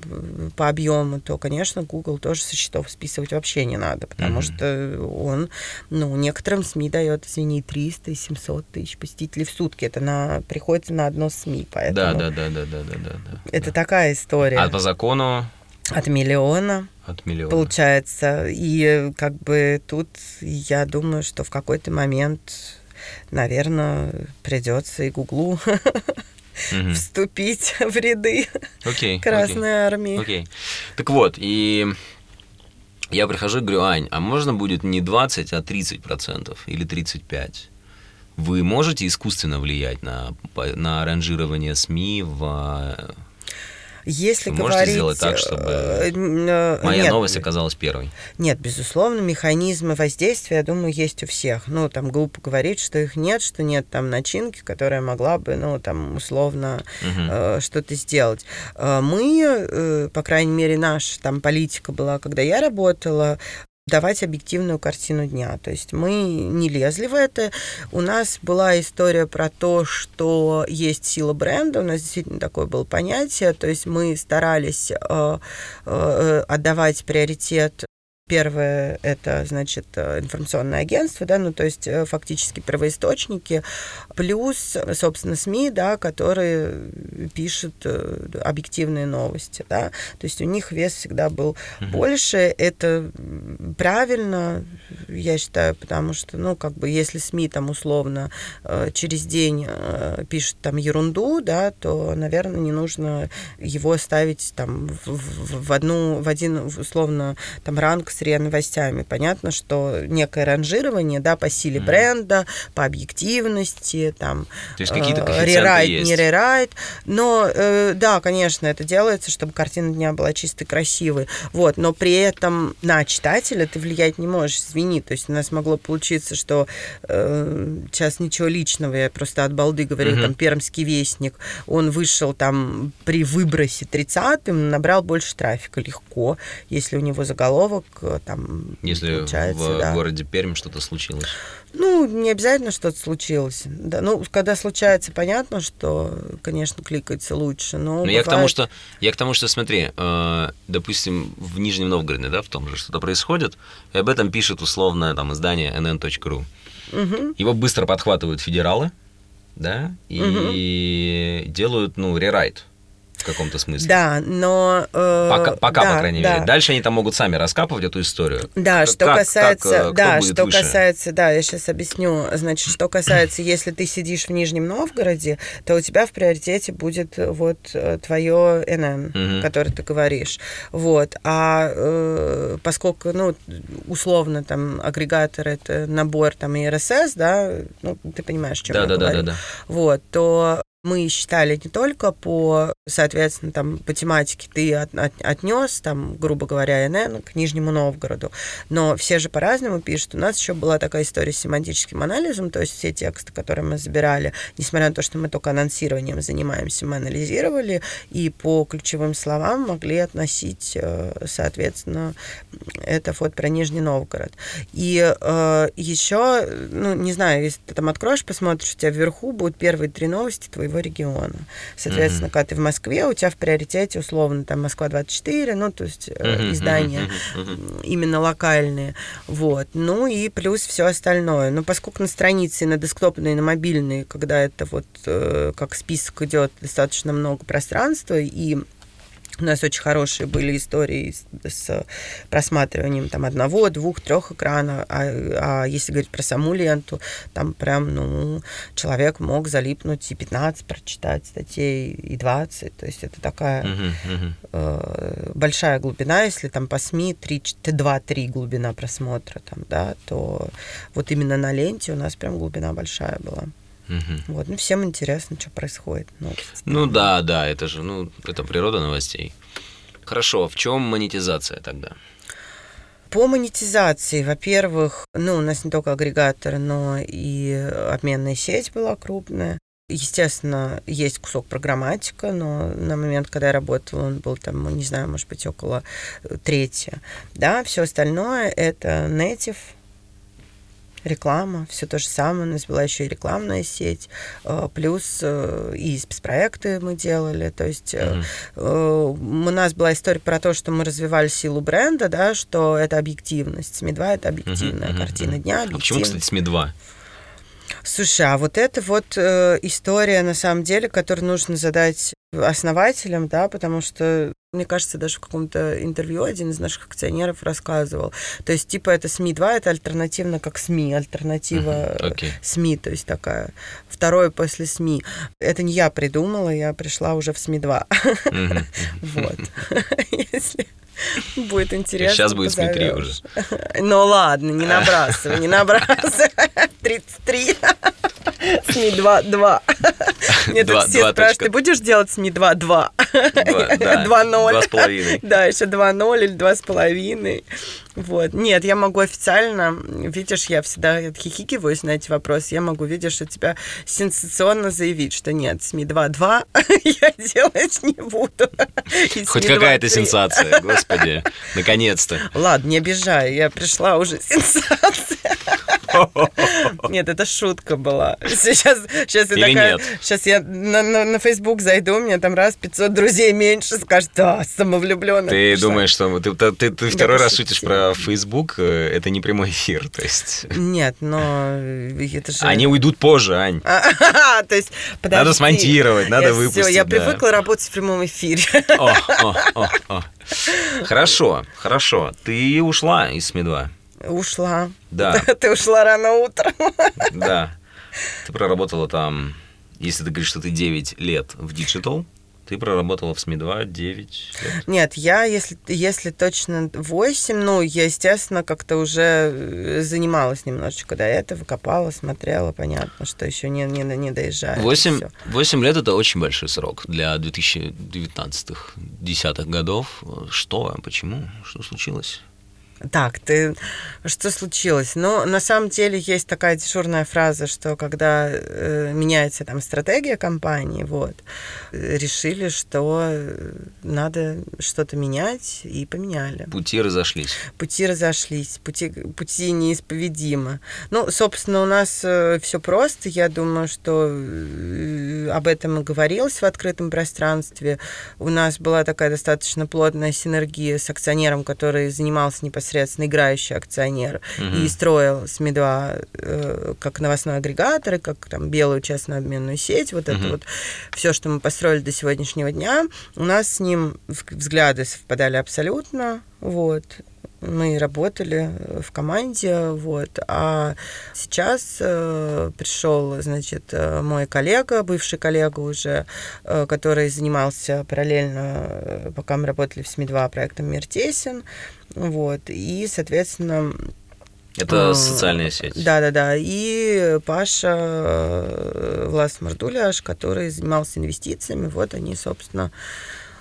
по объему, то, конечно, Google тоже со счетов списывать вообще не надо, потому Мгм. что он, ну, некоторым СМИ дает, извини, 300 и 700 тысяч посетителей в сутки. Это на, приходится на одно СМИ, поэтому Да, да, да, да, да, да, да, да. это такая история. А по закону От миллиона от миллиона. получается. И как бы тут я думаю, что в какой-то момент, наверное, придется и Гуглу вступить в ряды окей. Красной Армии. Окей. Так вот, и я прихожу и говорю, Ань, а можно будет не 20, а 30 процентов или 35? Вы можете искусственно влиять на, на ранжирование СМИ в... Если Вы говорить... можете сделать так, чтобы э, э, моя нет, новость оказалась первой. Нет, безусловно, механизмы воздействия, я думаю, есть у всех. Ну, там глупо говорить, что их нет, что нет там начинки, которая могла бы, ну, там, условно Мгм. э, что-то сделать. Э, Мы, э, по крайней мере, наша там политика была, когда я работала, давать объективную картину дня. То есть мы не лезли в это. У нас была история про то, что есть сила бренда. У нас действительно такое было понятие. То есть мы старались э, э, отдавать приоритет Первое – это, значит, информационное агентство, да, ну, то есть э, фактически первоисточники, плюс, собственно, СМИ, да, которые пишут э, объективные новости, да, то есть у них вес всегда был Мгм. больше, это правильно, я считаю, потому что, ну, как бы, если СМИ там условно э, через день э, пишут там ерунду, да, то, наверное, не нужно его ставить там в, в- одну, в один, условно, там ранг с РИА новостями. Понятно, что некое ранжирование, да, по силе Мгм. бренда, по объективности, там, То есть какие-то э, рерайт, есть. не рерайт. Но да, конечно, это делается, чтобы картина дня была чистой, красивой. Вот, но при этом на читателя ты влиять не можешь, извини. То есть у нас могло получиться, что э, сейчас ничего личного, я просто от балды говорю, Мгм. там Пермский вестник, он вышел там при выбросе 30-м, набрал больше трафика легко, если у него заголовок э, там Если получается, в да. городе Пермь что-то случилось. Ну, не обязательно что-то случилось. Да, ну, когда случается, понятно, что, конечно, кликается лучше, но Но я к тому, бывает- что, я к тому, что смотри, э, допустим, в Нижнем Новгороде, да, в том же что-то происходит, и об этом пишет условное там издание nn.ru. Мгм. Его быстро подхватывают федералы, да, и делают, ну, рерайт в каком-то смысле. Да, но... э, Пока, пока да, по крайней да. мере. Дальше они там могут сами раскапывать эту историю. Да, Как- что как- касается, как, э, кто да, что выше? касается, да, я сейчас объясню. Значит, что касается, если ты сидишь в Нижнем Новгороде, то у тебя в приоритете будет э, вот э, твое НН, Мгм. которое ты говоришь. Вот. А э, поскольку, ну, условно, там, агрегатор это набор там и РСС, да, ну, ты понимаешь, чем Да, я да, да, говорю. да, да. Вот, то мы считали не только по, соответственно, там, по тематике ты от, отнес, там, грубо говоря, НН к Нижнему Новгороду, но все же по-разному пишут. У нас еще была такая история с семантическим анализом, то есть все тексты, которые мы забирали, несмотря на то, что мы только анонсированием занимаемся, мы анализировали и по ключевым словам могли относить, э, соответственно, это вот про Нижний Новгород. И э, еще, ну, не знаю, если ты там откроешь, посмотришь, у тебя вверху будут первые три новости твоего региона. Соответственно, Мгм. когда ты в Москве, у тебя в приоритете, условно, там Москва-24, ну, то есть Мгм, издания мгм. именно локальные. Вот. Ну и плюс все остальное. Но поскольку на странице на десктопные, и на мобильные, когда это вот э, как список идет, достаточно много пространства, и у нас очень хорошие были истории с, с просматриванием там одного, двух, трех экранов. А, а если говорить про саму ленту, там прям, ну, человек мог залипнуть и 15 прочитать статей, и 20. То есть это такая Мгм, мгм. э, большая глубина, если там по СМИ 2-3 глубина просмотра, там, да, то вот именно на ленте у нас прям глубина большая была. Мгм. Вот, ну, всем интересно, что происходит. новости. Ну да, да, это же, ну, это природа новостей. Хорошо, в чем монетизация тогда? По монетизации, во-первых, ну, у нас не только агрегатор, но и обменная сеть была крупная. Естественно, есть кусок программатика, но на момент, когда я работала, он был там, ну, не знаю, может быть, около трети. Да, все остальное это native, реклама, все то же самое. У нас была еще и рекламная сеть, э, плюс э, и спецпроекты мы делали. То есть. Э, у нас была история про то, что мы развивали силу бренда, да, что это объективность. СМИ-2 это объективная мгм, картина дня, А почему, кстати, СМИ-2? Слушай, а вот это вот э, история, на самом деле, которую нужно задать основателям, да, потому что, мне кажется, даже в каком-то интервью один из наших акционеров рассказывал. То есть, типа, это СМИ-2, это альтернативно как СМИ, альтернатива Мгм, э, Окей. СМИ, то есть такая второе после СМИ. Это не я придумала, я пришла уже в СМИ-2. Мгм. Вот. Если будет интересно. Сейчас будет СМИ 3 позовёшь. Ну ладно, не набрасывай, не набрасывай. 33. СМИ 2-2. Мне тут все спрашивают, ты будешь делать СМИ 2-2? 2-0. 2,5. Да, еще 2-0 или 2,5. Вот. Нет, я могу официально, видишь, я всегда хихикиваюсь на эти вопросы, я могу, видишь, у тебя сенсационно заявить, что нет, СМИ 2-2 я делать не буду. Хоть какая-то сенсация, господи, наконец-то. Ладно, не обижай, я пришла уже сенсация. Нет, это шутка была. Сейчас, сейчас я такая... Сейчас я на, на, на Facebook зайду, у меня там раз 500 друзей меньше, скажет, да, самовлюбленная. Ты пришла. думаешь, что ты, ты, ты, ты второй раз шутишь про Facebook, э, это не прямой эфир, то есть... Нет, но это же... Они уйдут позже, Ань. то есть, подожди. Надо смонтировать, надо выпустить. Все, я привыкла работать в прямом эфире. О, о, о. Хорошо, хорошо. Ты ушла из СМИ-2. Ушла. Да. Ты ушла рано утром. Да. Ты проработала там, если ты говоришь, что ты 9 лет в digital, ты проработала в СМИ-2 9 лет? Нет, я, если, если точно 8, ну, я, естественно, как-то уже э, занималась немножечко до этого, копала, смотрела, понятно, что еще не, не, не digital. 8, 8 лет – это очень большой срок для 2019-х, 10-х годов. Что? Почему? Что случилось? Так, ты что случилось? Ну, на самом деле есть такая дежурная фраза, что когда э, меняется там стратегия компании, вот, решили, что э, надо что-то менять и поменяли. Пути разошлись. Пути разошлись, пути, пути неисповедимы. Ну, собственно, у нас э, все просто. Я думаю, что э, об этом и говорилось в открытом пространстве. У нас была такая достаточно плотная синергия с акционером, который занимался непосредственно непосредственно играющий акционер угу. и строил СМИ-2 э, как новостной агрегатор, и как там белую частную обменную сеть, вот угу. это вот все, что мы построили до сегодняшнего дня, у нас с ним взгляды совпадали абсолютно, вот, мы работали в команде, вот. А сейчас э, пришел, значит, э, мой коллега, бывший коллега уже, э, который занимался параллельно, э, пока мы работали в СМИ-2 проектом «Мир тесен», вот. И, соответственно, это социальная сеть. Да, да, да. И Паша э, Влас Мардуляш, который занимался инвестициями, вот они, собственно,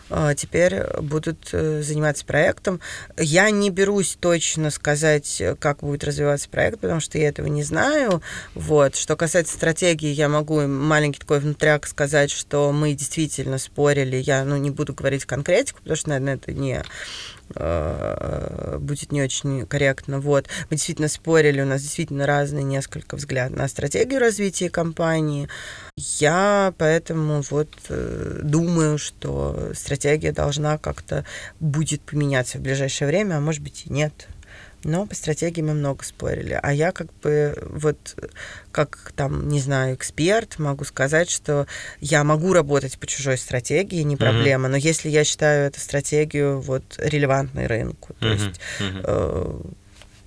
а, теперь будут э, заниматься проектом. Я не берусь точно сказать, как будет развиваться проект, потому что я этого не знаю. Вот. Что касается стратегии, я могу маленький такой внутряк сказать, что мы действительно спорили. Я ну, не буду говорить конкретику, потому что, наверное, это не Э, будет не очень корректно. Вот. Мы действительно спорили, у нас действительно разные несколько взглядов на стратегию развития компании. Я поэтому вот э, думаю, что стратегия должна как-то будет поменяться в ближайшее время, а может быть и нет. Но по стратегии мы много спорили. А я как бы вот как там, не знаю, эксперт могу сказать, что я могу работать по чужой стратегии, не проблема. Mm-hmm. Но если я считаю эту стратегию вот релевантной рынку, то mm-hmm. есть mm-hmm. Э,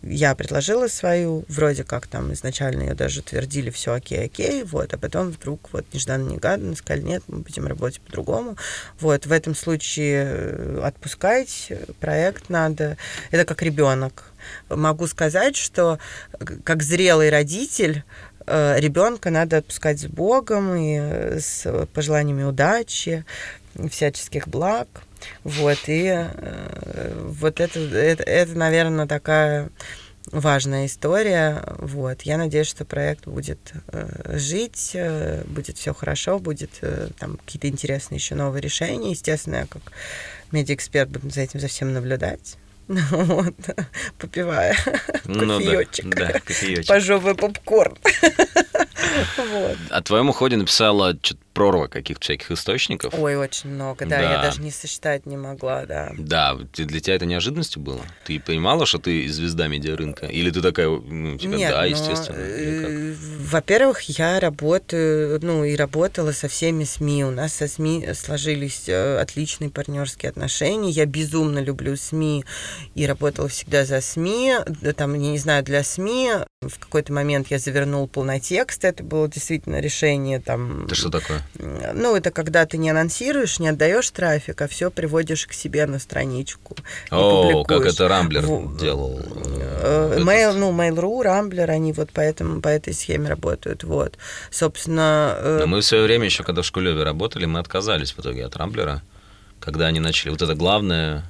я предложила свою, вроде как там изначально ее даже утвердили, все окей, окей, вот, а потом вдруг вот нежданно-негаданно сказали, нет, мы будем работать по-другому. Вот, в этом случае э, отпускать проект надо, это как ребенок могу сказать, что как зрелый родитель э, ребенка надо отпускать с Богом и э, с пожеланиями удачи, всяческих благ. Вот, и э, вот это, это, это, наверное, такая важная история. Вот. Я надеюсь, что проект будет э, жить, э, будет все хорошо, будет э, там какие-то интересные еще новые решения. Естественно, я как медиаэксперт буду за этим за всем наблюдать. Вот, попивая ну, кофеечек. Да, да, кофеечек. Пожевывая попкорн. вот. О твоем уходе написала что-то прорва каких-то всяких источников. Ой, очень много, да, да, я даже не сосчитать не могла, да. Да, для тебя это неожиданностью было? Ты понимала, что ты звезда медиарынка? Или ты такая, ну, типа, Нет, да, но, естественно? Э, во-первых, я работаю, ну, и работала со всеми СМИ. У нас со СМИ сложились э, отличные партнерские отношения. Я безумно люблю СМИ и работала всегда за СМИ. Там, я не знаю, для СМИ в какой-то момент я завернул полный текст. Это было действительно решение там... Это что такое? Ну, это когда ты не анонсируешь, не отдаешь трафик, а все приводишь к себе на страничку. О, как это Рамблер в... делал. Э, этот- Mail, ну, Mail.ru, Рамблер, они вот поэтому, по этой схеме работают. Вот. Собственно, э, Но мы в свое время еще, когда в Шкулеве работали, мы отказались в итоге от Рамблера, когда они начали. Вот это главное,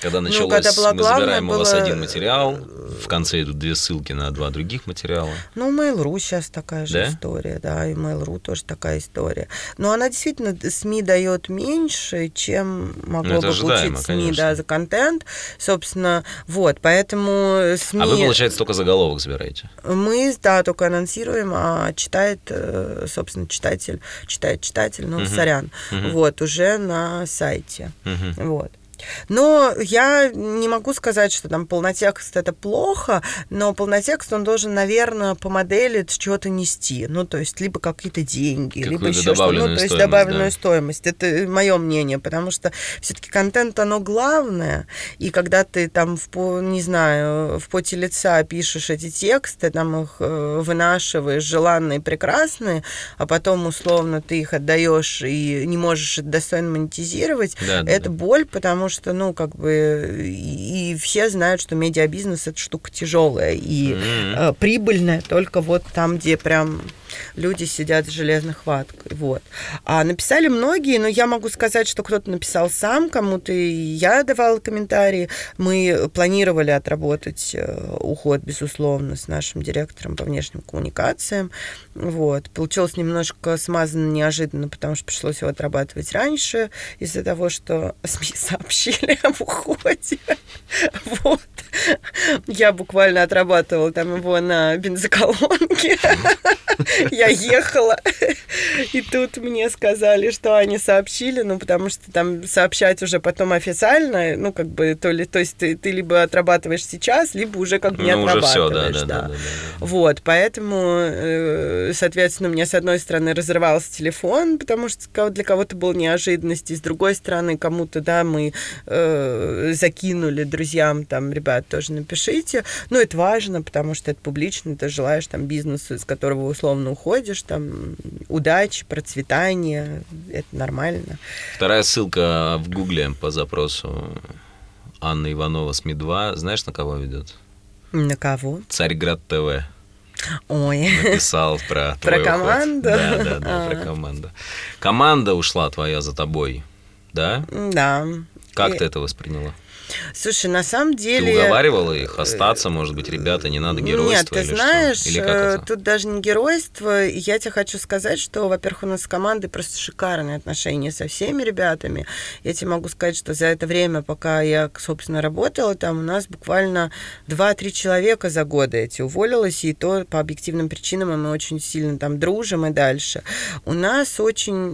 когда началось, Ну, когда была мы забираем у вас было- один материал, в конце идут две ссылки на два других материала. Ну, Mail.ru сейчас такая же Да? история, да, и Mail.ru тоже такая история. Но она действительно, СМИ дает меньше, чем могло Ну, бы ожидаемо, получить СМИ, конечно. да, за контент. Собственно, вот, поэтому СМИ... А вы, получается, только заголовок забираете. Мы, да, только анонсируем, а читает, э, собственно, читатель, читает читатель, ну, Мгм. сорян, Мгм. вот, уже на сайте. Мгм. Вот. Но я не могу сказать, что там полнотекст это плохо, но полнотекст он должен, наверное, по модели чего-то нести. Ну, то есть, либо какие-то деньги, либо еще что-то. Ну, то есть добавленную да. стоимость. Это мое мнение, потому что все-таки контент оно главное. И когда ты там в не знаю, в поте лица пишешь эти тексты, там их э, вынашиваешь, желанные, прекрасные, а потом условно ты их отдаешь и не можешь это достойно монетизировать, да, это да. боль, потому что, ну, как бы, и, и все знают, что медиабизнес это штука тяжелая и э, прибыльная только вот там, где прям люди сидят с железной хваткой. Вот. А написали многие, но я могу сказать, что кто-то написал сам, кому-то и я давала комментарии. Мы планировали отработать э, уход, безусловно, с нашим директором по внешним коммуникациям. Вот. Получилось немножко смазано неожиданно, потому что пришлось его отрабатывать раньше из-за того, что СМИ сообщили об уходе. Вот. Я буквально отрабатывала там его на бензоколонке. Я ехала, и тут мне сказали, что они сообщили, ну, потому что там сообщать уже потом официально, ну, как бы, то, ли, то есть ты, ты либо отрабатываешь сейчас, либо уже как бы не Ну, уже отрабатываешь. все, да, да, да. да. да, да. Вот, поэтому, э, соответственно, у меня с одной стороны разрывался телефон, потому что для кого-то был неожиданность, и с другой стороны кому-то, да, мы э, закинули друзьям, там, ребят, тоже напишите. Ну, это важно, потому что это публично, ты желаешь там бизнесу, из которого условно уходишь, там, удачи, процветания, это нормально. Вторая ссылка в Гугле по запросу Анна Иванова СМИ-2. Знаешь, на кого ведет? На кого? Царьград ТВ. Ой. Написал про Про команду? Да, да, да, про А. команду. Команда ушла твоя за тобой, да? Да. Как ты это восприняла? Слушай, на самом Ты деле... уговаривала их остаться, может быть, ребята, не надо геройства Нет, ты или знаешь, что? Или как э, это? тут даже не геройство. Я тебе хочу сказать, что, во-первых, у нас с командой просто шикарные отношения со всеми ребятами. Я тебе могу сказать, что за это время, пока я, собственно, работала, там у нас буквально 2-3 человека за годы эти уволилось, и то по объективным причинам мы очень сильно там дружим и дальше. У нас очень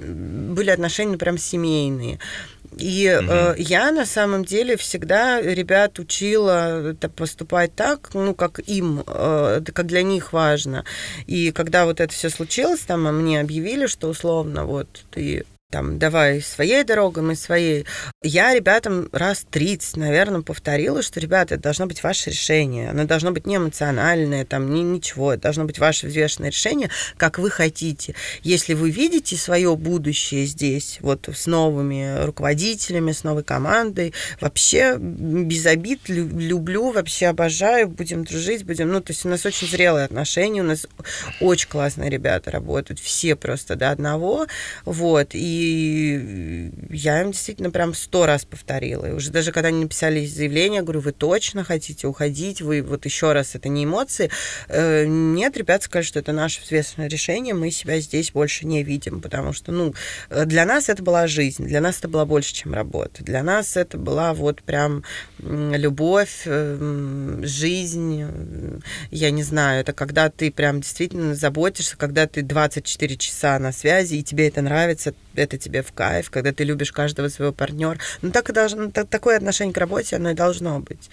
были отношения прям семейные. И Мгм. э, я на самом деле всегда ребят учила это поступать так, ну, как им, э, как для них важно. И когда вот это все случилось, там а мне объявили, что условно вот ты там, давай своей дорогой, мы своей. Я ребятам раз 30, наверное, повторила, что, ребята, это должно быть ваше решение. Оно должно быть не эмоциональное, там, ни, ничего. Это должно быть ваше взвешенное решение, как вы хотите. Если вы видите свое будущее здесь, вот с новыми руководителями, с новой командой, вообще без обид, лю- люблю, вообще обожаю, будем дружить, будем... Ну, то есть у нас очень зрелые отношения, у нас очень классные ребята работают, все просто до одного, вот, и я им действительно прям сто раз повторила, и уже даже когда они написали заявление, я говорю, вы точно хотите уходить, вы вот еще раз, это не эмоции, Э, нет, ребята сказали, что это наше взвешенное решение, мы себя здесь больше не видим, потому что, ну, э, для нас это была жизнь, для нас это была больше, чем работа, для нас это была вот прям любовь, э, жизнь, э, я не знаю, это когда ты прям действительно заботишься, когда ты 24 часа на связи, и тебе это нравится, это тебе в кайф, когда ты любишь каждого своего партнера. Ну, так и должно, так- такое отношение к работе, оно и должно быть.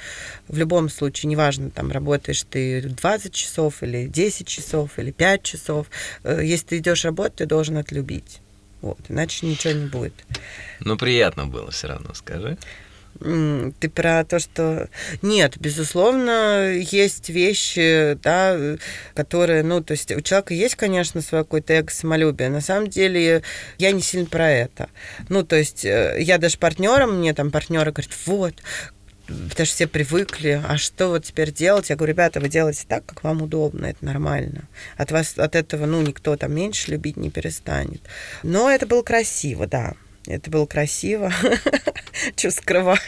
В любом случае, неважно, там, работаешь ты 20 часов или 10 часов или 5 часов, э, если ты идешь работать, ты должен это любить. Вот, иначе ничего не будет. Ну, приятно было все равно, скажи. Ты про то, что... Нет, безусловно, есть вещи, да, которые, ну, то есть у человека есть, конечно, свое какое-то эго-самолюбие. На самом деле я не сильно про это. Ну, то есть э, я даже партнерам, мне там партнеры говорят, вот, потому что все привыкли, а что вот теперь делать? Я говорю, ребята, вы делаете так, как вам удобно, это нормально. От вас, от этого, ну, никто там меньше любить не перестанет. Но это было красиво, да. Это было красиво. Что скрывать?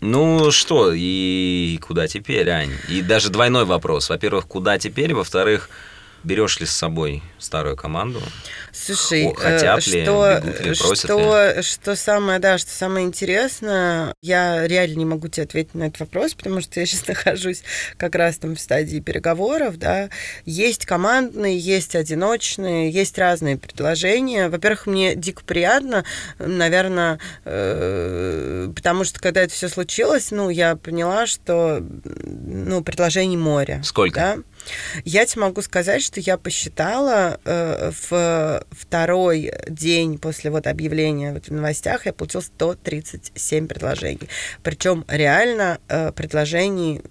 Ну что, и куда теперь, Ань? И даже двойной вопрос. Во-первых, куда теперь? Во-вторых, берешь ли с собой старую команду? Слушай, хотят э, ли, что, бегут ли, просят что, что самое, да, что самое интересное, я реально не могу тебе ответить на этот вопрос, потому что я сейчас нахожусь как раз там в стадии переговоров, да. Есть командные, есть одиночные, есть разные предложения. Во-первых, мне дико приятно, наверное, э, потому что когда это все случилось, ну, я поняла, что, ну, предложений море. Сколько? Да? Я тебе могу сказать, что я посчитала э, в второй день после вот объявления вот в новостях я получила 137 предложений. Причем реально э, предложений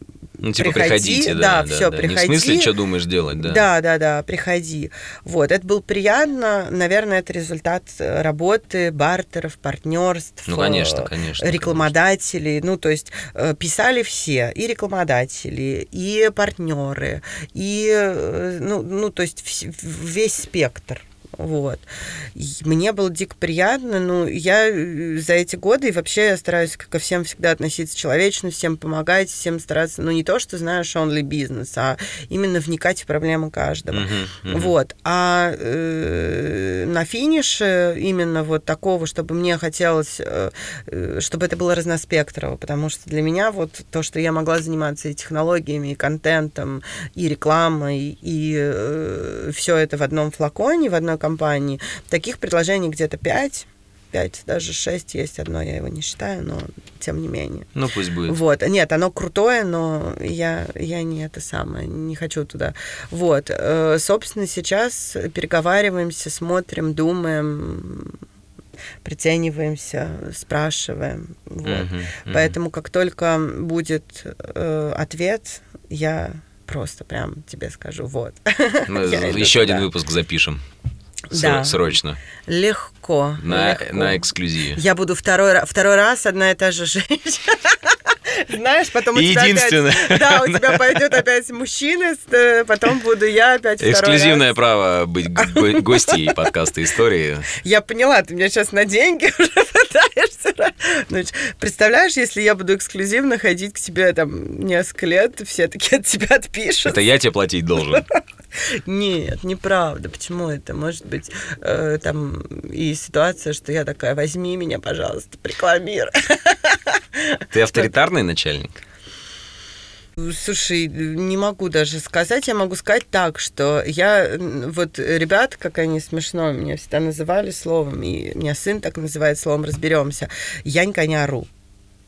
ну, типа, приходи, приходите, да, да, да, все, да. приходи. Не в смысле, что думаешь делать, да? Да, да, да, приходи. Вот, это было приятно. Наверное, это результат э, работы, бартеров, партнерств. Ну, конечно, конечно. Рекламодателей. Конечно. Ну, то есть э, писали все, и рекламодатели, и партнеры, и, э, ну, ну то есть весь спектр. Вот. И мне было дико приятно. Ну, я э, за эти годы и вообще я стараюсь ко всем всегда относиться человечно, всем помогать, всем стараться, ну, не то, что знаешь only бизнес, а именно вникать в проблемы каждого. Uh-huh, uh-huh. Вот. А э, на финише именно вот такого, чтобы мне хотелось, э, э, чтобы это было разноспектрово, потому что для меня вот то, что я могла заниматься и технологиями, и контентом, и рекламой, и э, все это в одном флаконе, в одной компании. Таких предложений где-то 5, 5, даже 6 есть одно, я его не считаю, но тем не менее. Ну, пусть будет. Вот. Нет, оно крутое, но я, я не это самое, не хочу туда. Вот. Э, собственно, сейчас переговариваемся, смотрим, думаем, прицениваемся, спрашиваем. Вот. Uh-huh, uh-huh. Поэтому как только будет э, ответ, я просто прям тебе скажу, вот. Мы еще один выпуск запишем. Да. Срочно. Легко. На, легко. на эксклюзиве. Я буду второй, второй раз одна и та же женщина. Знаешь, потом у тебя опять... Да, у тебя пойдет опять мужчина, потом буду я опять Эксклюзивное право быть гостьей подкаста «Истории». Я поняла, ты меня сейчас на деньги уже пытаешься. Значит, представляешь, если я буду эксклюзивно ходить к тебе там несколько лет, все таки от тебя отпишут. Это я тебе платить должен. Нет, неправда. Почему это? Может быть, э, там и ситуация, что я такая, возьми меня, пожалуйста, рекламируй. Ты авторитарный начальник? Слушай, не могу даже сказать. Я могу сказать так, что я... Вот ребят, как они смешно меня всегда называли словом, и меня сын так называет словом «разберемся», я никогда не ору.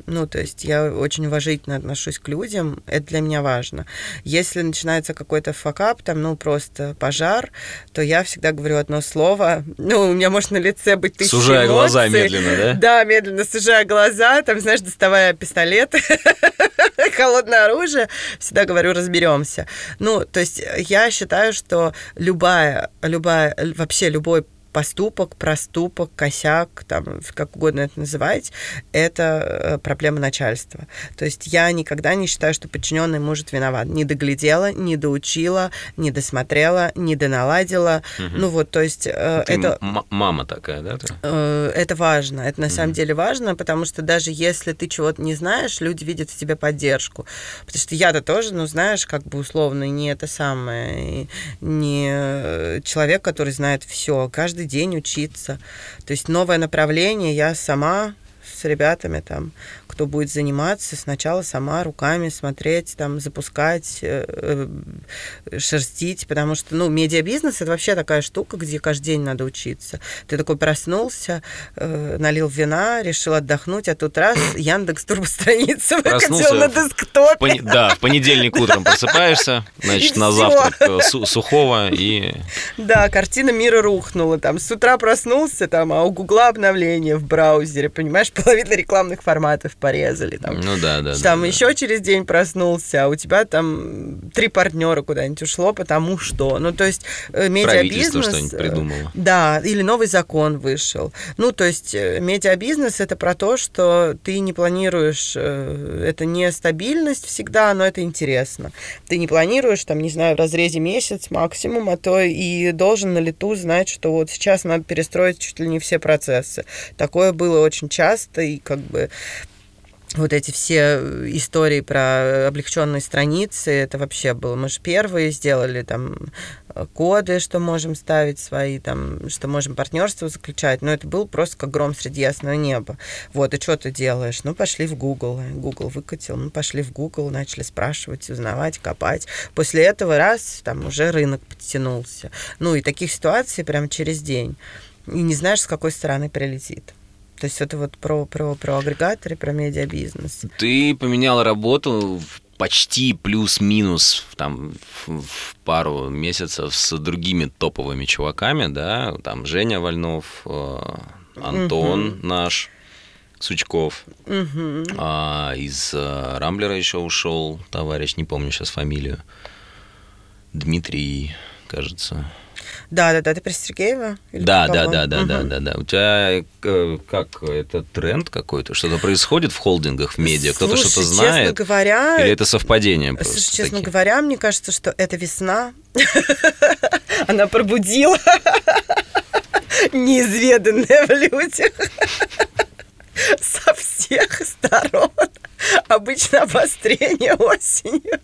Ну, то есть я очень уважительно отношусь к людям, это для меня важно. Если начинается какой-то факап, там, ну, просто пожар, то я всегда говорю одно слово. Ну, у меня может на лице быть тысяча Сужая эмоций. глаза медленно, да? Да, медленно сужая глаза, там, знаешь, доставая пистолет, холодное оружие, всегда говорю, разберемся. Ну, то есть я считаю, что любая, любая, вообще любой поступок, проступок, косяк, там, как угодно это называть, это э, проблема начальства. То есть я никогда не считаю, что подчиненный может виноват. Не доглядела, не доучила, не досмотрела, не доналадила. Угу. Ну вот, то есть э, Ты это... мама такая, да? Ты? Э, это важно. Это на угу. самом деле важно, потому что даже если ты чего-то не знаешь, люди видят в тебе поддержку. Потому что я-то тоже, ну, знаешь, как бы условно не это самое, не человек, который знает все. Каждый каждый день учиться. То есть новое направление я сама с ребятами там кто будет заниматься, сначала сама руками смотреть, там, запускать, э, э, шерстить, потому что, ну, медиабизнес это вообще такая штука, где каждый день надо учиться. Ты такой проснулся, э, налил вина, решил отдохнуть, а тут раз Яндекс турбостраницы выкатил на десктопе. В пон... Да, в понедельник утром просыпаешься, значит, на завтрак су- сухого и... Да, картина мира рухнула, там, с утра проснулся, там, а у Гугла обновление в браузере, понимаешь, половину рекламных форматов порезали. Там, ну да, да. Там да, еще да. через день проснулся, а у тебя там три партнера куда-нибудь ушло, потому что. Ну, то есть э, медиабизнес... что-нибудь придумало. Да, или новый закон вышел. Ну, то есть медиабизнес это про то, что ты не планируешь, это не стабильность всегда, но это интересно. Ты не планируешь, там, не знаю, в разрезе месяц максимум, а то и должен на лету знать, что вот сейчас надо перестроить чуть ли не все процессы. Такое было очень часто, и как бы вот эти все истории про облегченные страницы, это вообще было. Мы же первые сделали там коды, что можем ставить свои, там, что можем партнерство заключать, но это был просто как гром среди ясного неба. Вот, и что ты делаешь? Ну, пошли в Google. Google выкатил, мы пошли в Google, начали спрашивать, узнавать, копать. После этого раз, там, уже рынок подтянулся. Ну, и таких ситуаций прям через день. И не знаешь, с какой стороны прилетит. То есть это вот про, про, про агрегаторы, про медиабизнес. Ты поменяла работу почти плюс-минус там в пару месяцев с другими топовыми чуваками, да, там Женя Вольнов, Антон угу. наш, Сучков, угу. а, из а, Рамблера еще ушел товарищ, не помню сейчас фамилию, Дмитрий, кажется. Да, да, да, ты про Сергеева? Да, да, да, да, угу. да, да, да. У тебя как это тренд какой-то? Что-то происходит в холдингах в медиа? Кто-то что-то знает? Честно говоря, или это совпадение? Слушай, честно такие? говоря, мне кажется, что это весна. Она пробудила неизведанное в людях со всех сторон. Обычно обострение осенью.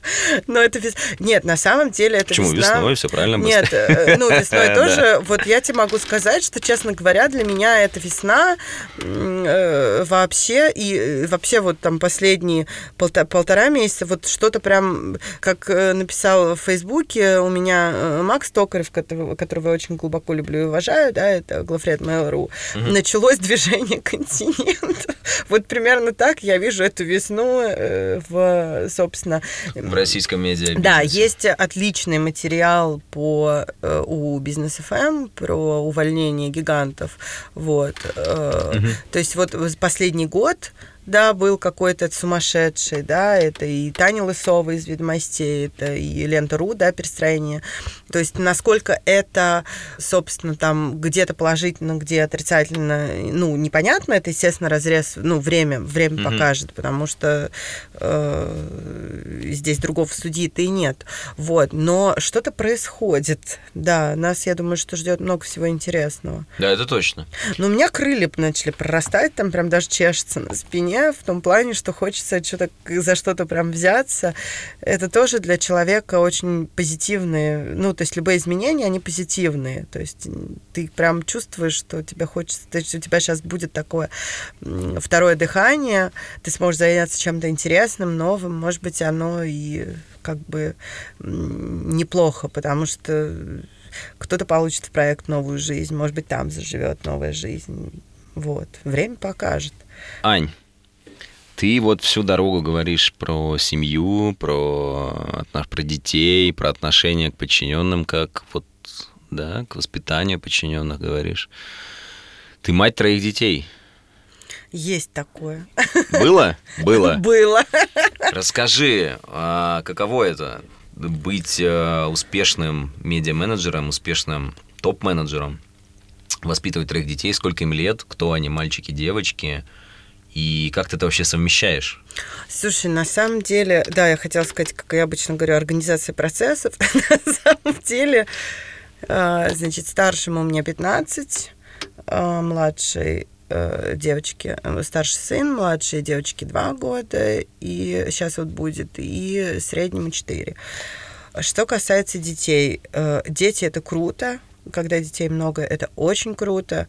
Но это вес... Нет, на самом деле это Почему весна... весной? Все правильно Нет, э, ну весной тоже. Вот я тебе могу сказать, что, честно говоря, для меня это весна э, вообще. И вообще вот там последние полтора месяца вот что-то прям, как написал в Фейсбуке, у меня Макс Токарев, которого, я очень глубоко люблю и уважаю, да, это главред Mail.ru, началось движение континента. Вот примерно так я вижу эту весну весну в, собственно... В российском медиа Да, есть отличный материал по, у Бизнес ФМ про увольнение гигантов. Вот. Угу. То есть вот последний год да, был какой-то сумасшедший, да, это и Таня Лысова из «Ведомостей», это и Лента.ру, да, перестроение. То есть насколько это, собственно, там где-то положительно, где отрицательно, ну, непонятно, это, естественно, разрез, ну, время, время mm-hmm. покажет, потому что э, здесь другого судьи-то и нет. Вот, но что-то происходит, да, нас, я думаю, что ждет много всего интересного. Да, это точно. Но у меня крылья начали прорастать, там прям даже чешется на спине, в том плане, что хочется что-то за что-то прям взяться. Это тоже для человека очень позитивные, ну, то есть любые изменения, они позитивные. То есть ты прям чувствуешь, что тебе хочется, то есть у тебя сейчас будет такое второе дыхание, ты сможешь заняться чем-то интересным, новым, может быть, оно и как бы неплохо, потому что кто-то получит в проект новую жизнь, может быть, там заживет новая жизнь. Вот. Время покажет. Ань, ты вот всю дорогу говоришь про семью, про, про детей, про отношение к подчиненным, как вот, да, к воспитанию подчиненных говоришь. Ты мать троих детей. Есть такое. Было? Было. Было. Расскажи, а каково это быть а, успешным медиа-менеджером, успешным топ-менеджером, воспитывать троих детей, сколько им лет, кто они, мальчики, девочки, и как ты это вообще совмещаешь? Слушай, на самом деле, да, я хотела сказать, как я обычно говорю, организация процессов. на самом деле, а, значит, старшему меня 15, а, младшей э, девочки, э, старший сын, младшей девочки 2 года, и сейчас вот будет, и среднему 4. Что касается детей, э, дети это круто, когда детей много, это очень круто.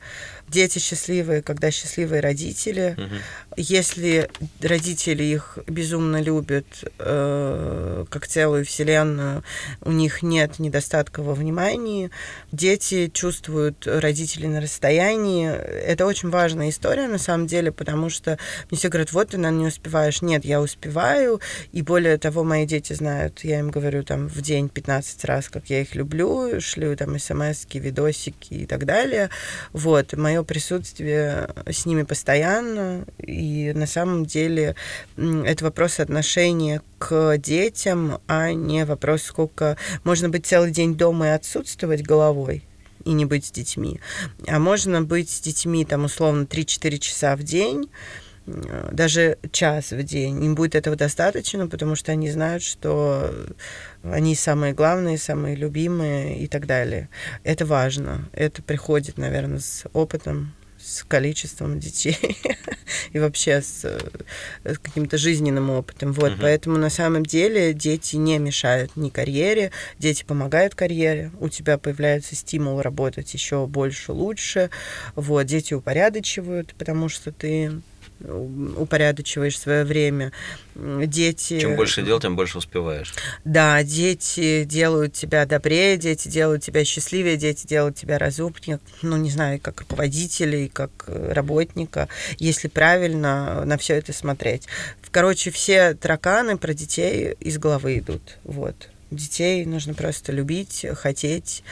Дети счастливые, когда счастливые родители. Угу. Если родители их безумно любят, э, как целую вселенную, у них нет недостатка во внимании, дети чувствуют родителей на расстоянии. Это очень важная история, на самом деле, потому что мне все говорят, вот ты, наверное, не успеваешь. Нет, я успеваю, и более того, мои дети знают, я им говорю там в день 15 раз, как я их люблю, шлю там смс видосики и так далее. Вот, мое присутствие с ними постоянно, и на самом деле это вопрос отношения к детям, а не вопрос, сколько можно быть целый день дома и отсутствовать головой и не быть с детьми. А можно быть с детьми там условно 3-4 часа в день, даже час в день. Им будет этого достаточно, потому что они знают, что они самые главные, самые любимые и так далее. Это важно. Это приходит, наверное, с опытом, с количеством детей и вообще с, с каким-то жизненным опытом. Вот, uh-huh. поэтому на самом деле дети не мешают ни карьере, дети помогают карьере, у тебя появляется стимул работать еще больше, лучше. Вот, дети упорядочивают, потому что ты упорядочиваешь свое время. Дети... Чем больше дел, тем больше успеваешь. Да, дети делают тебя добрее, дети делают тебя счастливее, дети делают тебя разумнее, ну, не знаю, как руководителей, как работника, если правильно на все это смотреть. Короче, все тараканы про детей из головы идут. Вот. Детей нужно просто любить, хотеть,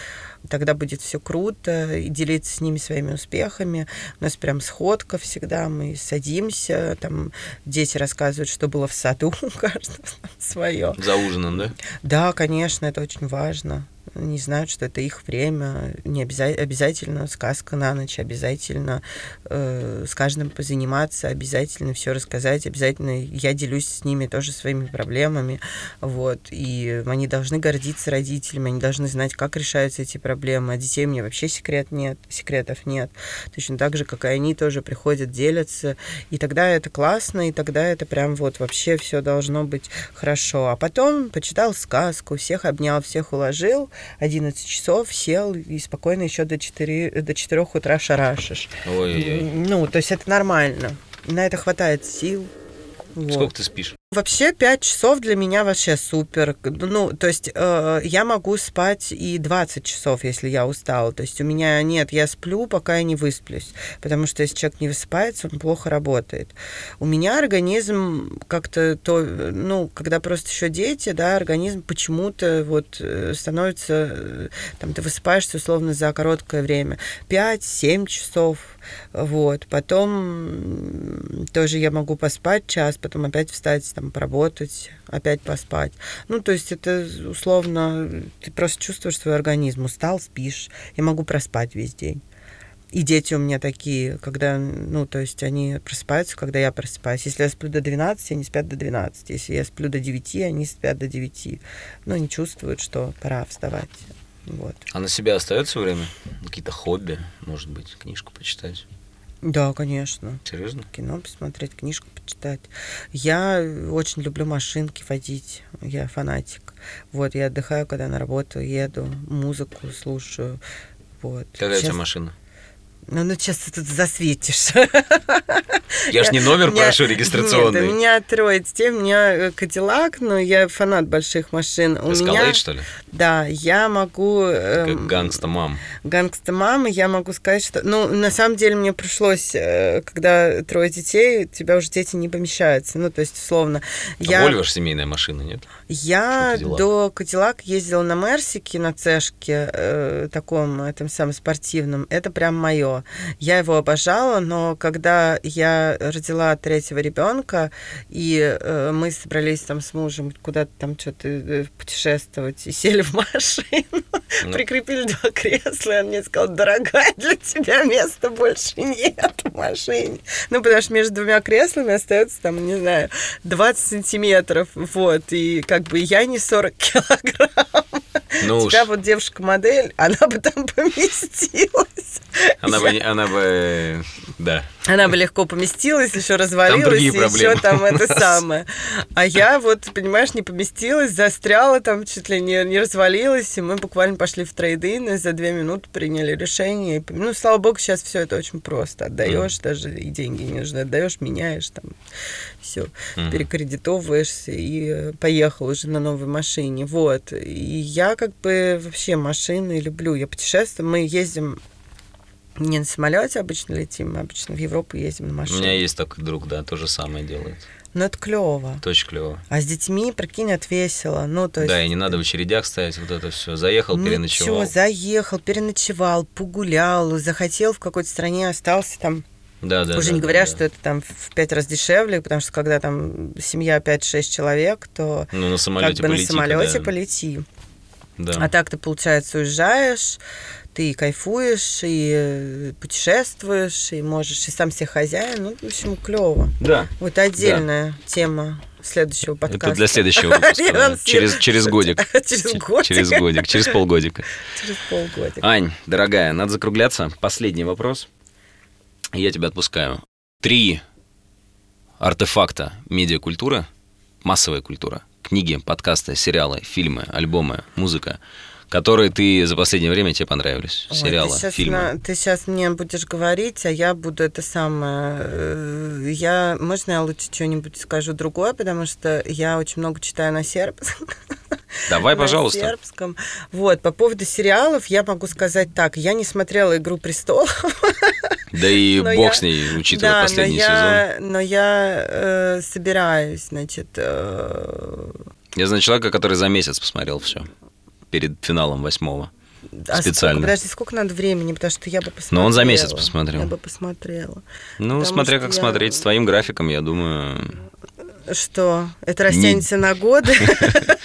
тогда будет все круто, и делиться с ними своими успехами. У нас прям сходка всегда, мы садимся, там дети рассказывают, что было в саду, у каждого свое. За ужином, да? Да, конечно, это очень важно не знают, что это их время, не обяза- обязательно сказка на ночь, обязательно э, с каждым позаниматься, обязательно все рассказать, обязательно я делюсь с ними тоже своими проблемами, вот, и они должны гордиться родителями, они должны знать, как решаются эти проблемы, а детей у меня вообще секрет нет, секретов нет, точно так же, как и они тоже приходят, делятся, и тогда это классно, и тогда это прям вот вообще все должно быть хорошо, а потом почитал сказку, всех обнял, всех уложил, 11 часов сел и спокойно еще до 4, до 4 утра шарашишь. Ой. Ну, то есть это нормально. На это хватает сил. Вот. Сколько ты спишь? Вообще 5 часов для меня вообще супер. Ну, то есть э, я могу спать и 20 часов, если я устала. То есть у меня нет, я сплю, пока я не высплюсь. Потому что если человек не высыпается, он плохо работает. У меня организм как-то то, ну, когда просто еще дети, да, организм почему-то вот э, становится, э, там, ты высыпаешься условно за короткое время. 5-7 часов. Вот. Потом тоже я могу поспать час, потом опять встать там поработать, опять поспать. Ну, то есть это условно, ты просто чувствуешь свой организм, устал, спишь. Я могу проспать весь день. И дети у меня такие, когда, ну, то есть они просыпаются, когда я просыпаюсь. Если я сплю до 12, они спят до 12. Если я сплю до 9, они спят до 9. Ну, они чувствуют, что пора вставать. Вот. А на себя остается время? Какие-то хобби, может быть, книжку почитать? Да, конечно. Серьезно? Кино посмотреть, книжку почитать. Я очень люблю машинки водить. Я фанатик. Вот, я отдыхаю, когда на работу еду, музыку слушаю. Вот. Какая Сейчас... у тебя машина? Ну, ну сейчас ты тут засветишь. Я ж не номер прошу регистрационный. Нет, у меня трое детей, у меня Кадиллак, но я фанат больших машин. У меня, что ли? Да, я могу... Как gangsta mom. Gangsta мама, я могу сказать, что... Ну, на самом деле мне пришлось, э, когда трое детей, у тебя уже дети не помещаются. Ну, то есть, условно... А я... Volvo же семейная машина, нет? Я до Cadillac ездила на Мерсике, на Цешке, э, таком, этом самом спортивном. Это прям мое. Я его обожала, но когда я родила третьего ребенка, и э, мы собрались там с мужем куда-то там что-то э, путешествовать, и сели в машину, ну. прикрепили два кресла, и он мне сказал, дорогая, для тебя места больше нет в машине. Ну, потому что между двумя креслами остается там, не знаю, 20 сантиметров, вот, и как бы я не 40 килограмм. Ну У тебя уж... вот девушка-модель, она бы там поместилась. Она бы, она бы, да. Она бы легко поместилась, еще развалилась, и еще там это самое. А я вот, понимаешь, не поместилась, застряла там, чуть ли не, не развалилась, и мы буквально пошли в трейдин, и за две минуты приняли решение. Ну, слава богу, сейчас все это очень просто. Отдаешь, mm. даже и деньги не нужны, отдаешь, меняешь, там, все, mm. перекредитовываешься и поехал уже на новой машине. Вот. И я как бы вообще машины люблю. Я путешествую, мы ездим не на самолете обычно летим, мы обычно в Европу ездим на машине. У меня есть такой друг, да, то же самое делает. Ну, это клево. Это очень клево. А с детьми, прикинь, это весело. Ну, то есть... Да, и не надо в очередях ставить вот это все. Заехал, переночевал. Ничего, заехал, переночевал, погулял, захотел в какой-то стране, остался там. Да, да, Уже да, не да, говоря, да. что это там в пять раз дешевле, потому что когда там семья 5-6 человек, то Ну, на самолете как бы на полети, самолете когда- полети. Да. А так ты, получается, уезжаешь, ты кайфуешь, и э, путешествуешь, и можешь, и сам себе хозяин. Ну, в общем, клево. Да. Вот отдельная тема следующего подкаста. Это для следующего выпуска. Да. Через, через годик. Через годик. Через годик, через полгодика. Через полгода. Ань, дорогая, надо закругляться. Последний вопрос. Я тебя отпускаю. Три артефакта медиакультуры, массовая культура, книги, подкасты, сериалы, фильмы, альбомы, музыка, которые ты за последнее время тебе понравились. Ой, сериалы, ты фильмы. на- ты сейчас мне будешь говорить, а я буду это самое. э, Я, можно я лучше что-нибудь скажу другое, потому что я очень много читаю на сербском. Давай, на пожалуйста. сербском. Вот, по поводу сериалов я могу сказать так. Я не смотрела «Игру престолов». Да и Но бог я- с ней, учитывая да, последний но сезон. я, но я э, собираюсь, значит... э, Я знаю человека, который за месяц посмотрел все перед финалом восьмого. а Специально. Сколько, подожди, сколько надо времени? Потому что я бы посмотрела. Но он за месяц посмотрел. Я бы посмотрела. Ну, смотря как я- смотреть, с твоим графиком, я думаю... Что? Это растянется на годы?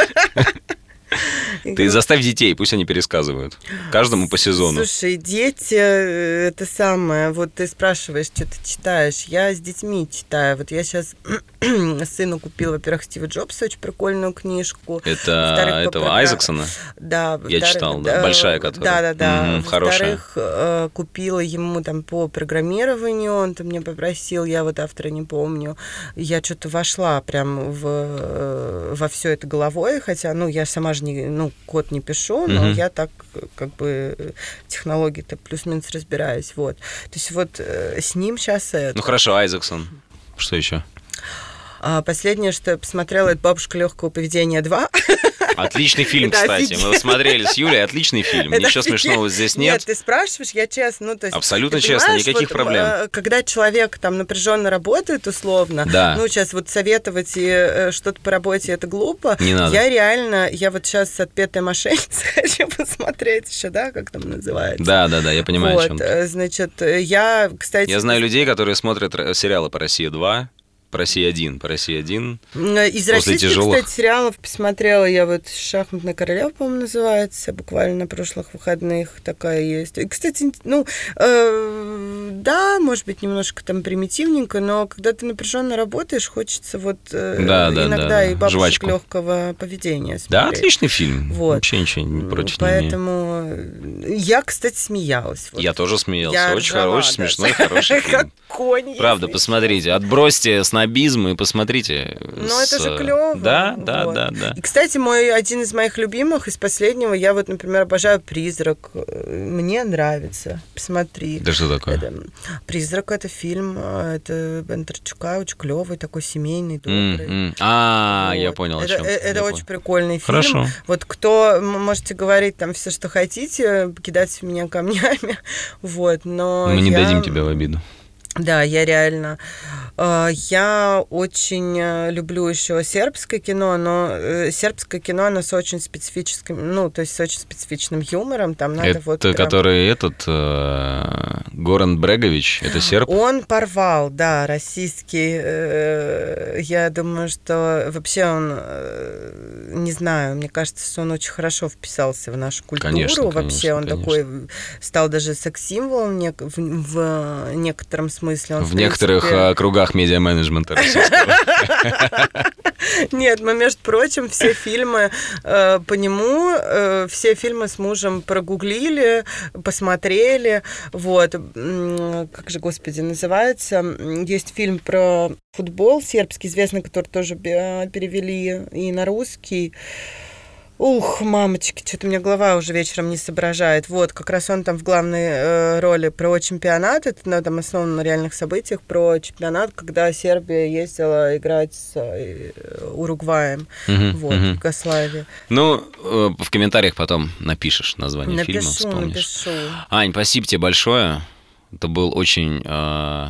Ты заставь детей, пусть они пересказывают. Каждому по сезону. Слушай, дети, э, это самое, вот ты спрашиваешь, что ты читаешь. Я с детьми читаю. Вот я сейчас сыну купила, во-первых, Стива Джобса, очень прикольную книжку. Это этого Айзексона? Да, Я читал, да, большая которая. Да, да, да. Мгм, хорошая. Во-вторых, э, купила ему там по программированию, он там мне попросил, я вот автора не помню. Я что-то вошла прям в, э, во все это головой, хотя, ну, я сама же не, ну, код не пишу, но Мгм. я так как бы технологии-то плюс-минус разбираюсь, вот. То есть вот э, с ним сейчас это. Ну хорошо, Айзексон. Что еще? А последнее, что я посмотрела, это «Бабушка легкого поведения 2». Отличный фильм, кстати. Мы смотрели с Юлей. Отличный фильм. Ничего смешного здесь Нет, нет. ты спрашиваешь, я честно, ну то есть. Абсолютно честно, никаких проблем. э, Когда человек там напряженно работает, условно, ну сейчас вот советовать и э, что-то по работе это глупо. Не надо. Я реально, я вот сейчас отпетая мошенница хочу посмотреть еще, да, как там называется. Да, да, да, я понимаю, о вот, чем ты. э, значит, я, кстати, Я знаю людей, которые смотрят сериалы по России 2, по России 1, по России 1. Э, Из После российских, тяжелых. кстати, сериалов посмотрела я вот «Шахматная королева», по-моему, называется, буквально на прошлых выходных такая есть. И, кстати, ну, э, да, может быть, немножко там примитивненько, но когда ты напряженно работаешь, хочется вот э, Да, да, иногда да, и да, бабушек жвачку. легкого поведения Да, смотреть. отличный фильм. Вот. Вообще ничего не против не. Поэтому э, я, кстати, смеялась. Вот. Я тоже смеялся. Я очень ржала хороший, смешной, хороший Как фильм. конь. Правда, посмотрите, отбросьте снобизм и посмотрите. Ну, это с- же клево. Да, да, Вот. да, да. И, кстати, мой один из моих любимых из последнего, я вот, например, обожаю «Призрак». Мне нравится. Посмотри. Да что такое? Это, «Призрак» — это фильм, э, это Бондарчука, очень клевый, такой семейный, добрый. м. А, я Вот. понял, о это, чем. э, Это очень прикольный фильм. Хорошо. Вот кто, можете говорить там все, что хотите, кидать в меня камнями, вот, но Мы не я- дадим тебя в обиду. да, я реально. Э, Я очень э, люблю еще сербское кино, но э, сербское кино, оно с очень специфическим, ну, то есть с очень специфичным юмором. Там надо Это вот прям- который этот э, Горан Брегович, это серб? Он порвал, да, российский. э, Я думаю, что вообще он, э, не знаю, мне кажется, что он очень хорошо вписался в нашу культуру. Конечно, вообще конечно, он конечно. такой стал даже секс-символом нек- в, в некотором смысле. Он, В некоторых принципе- э, кругах медиа-менеджмента российского. Нет, мы, между прочим, все фильмы э, по нему, э, все фильмы с мужем прогуглили, посмотрели. Вот. Как же, господи, называется? Есть фильм про футбол сербский, известный, который тоже э, перевели и на русский. Ух, мамочки, что-то у меня голова уже вечером не соображает. Вот, как раз он там в главной э, роли про чемпионат, это ну, там основано на реальных событиях, про чемпионат, когда Сербия ездила играть с э, Уругваем, Мгм, вот, мгм. в Югославии. Ну, э, в комментариях потом напишешь название фильма, Напишу, вспомнишь. напишу. Ань, спасибо тебе большое. Это был очень э,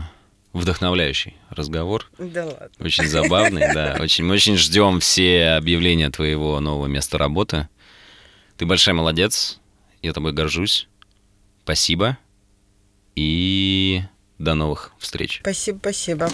вдохновляющий разговор. Да ладно. Очень забавный, да. Очень, мы очень ждем все объявления твоего нового места работы. Ты большая молодец. Я тобой горжусь. Спасибо. И до новых встреч. Спасибо, спасибо.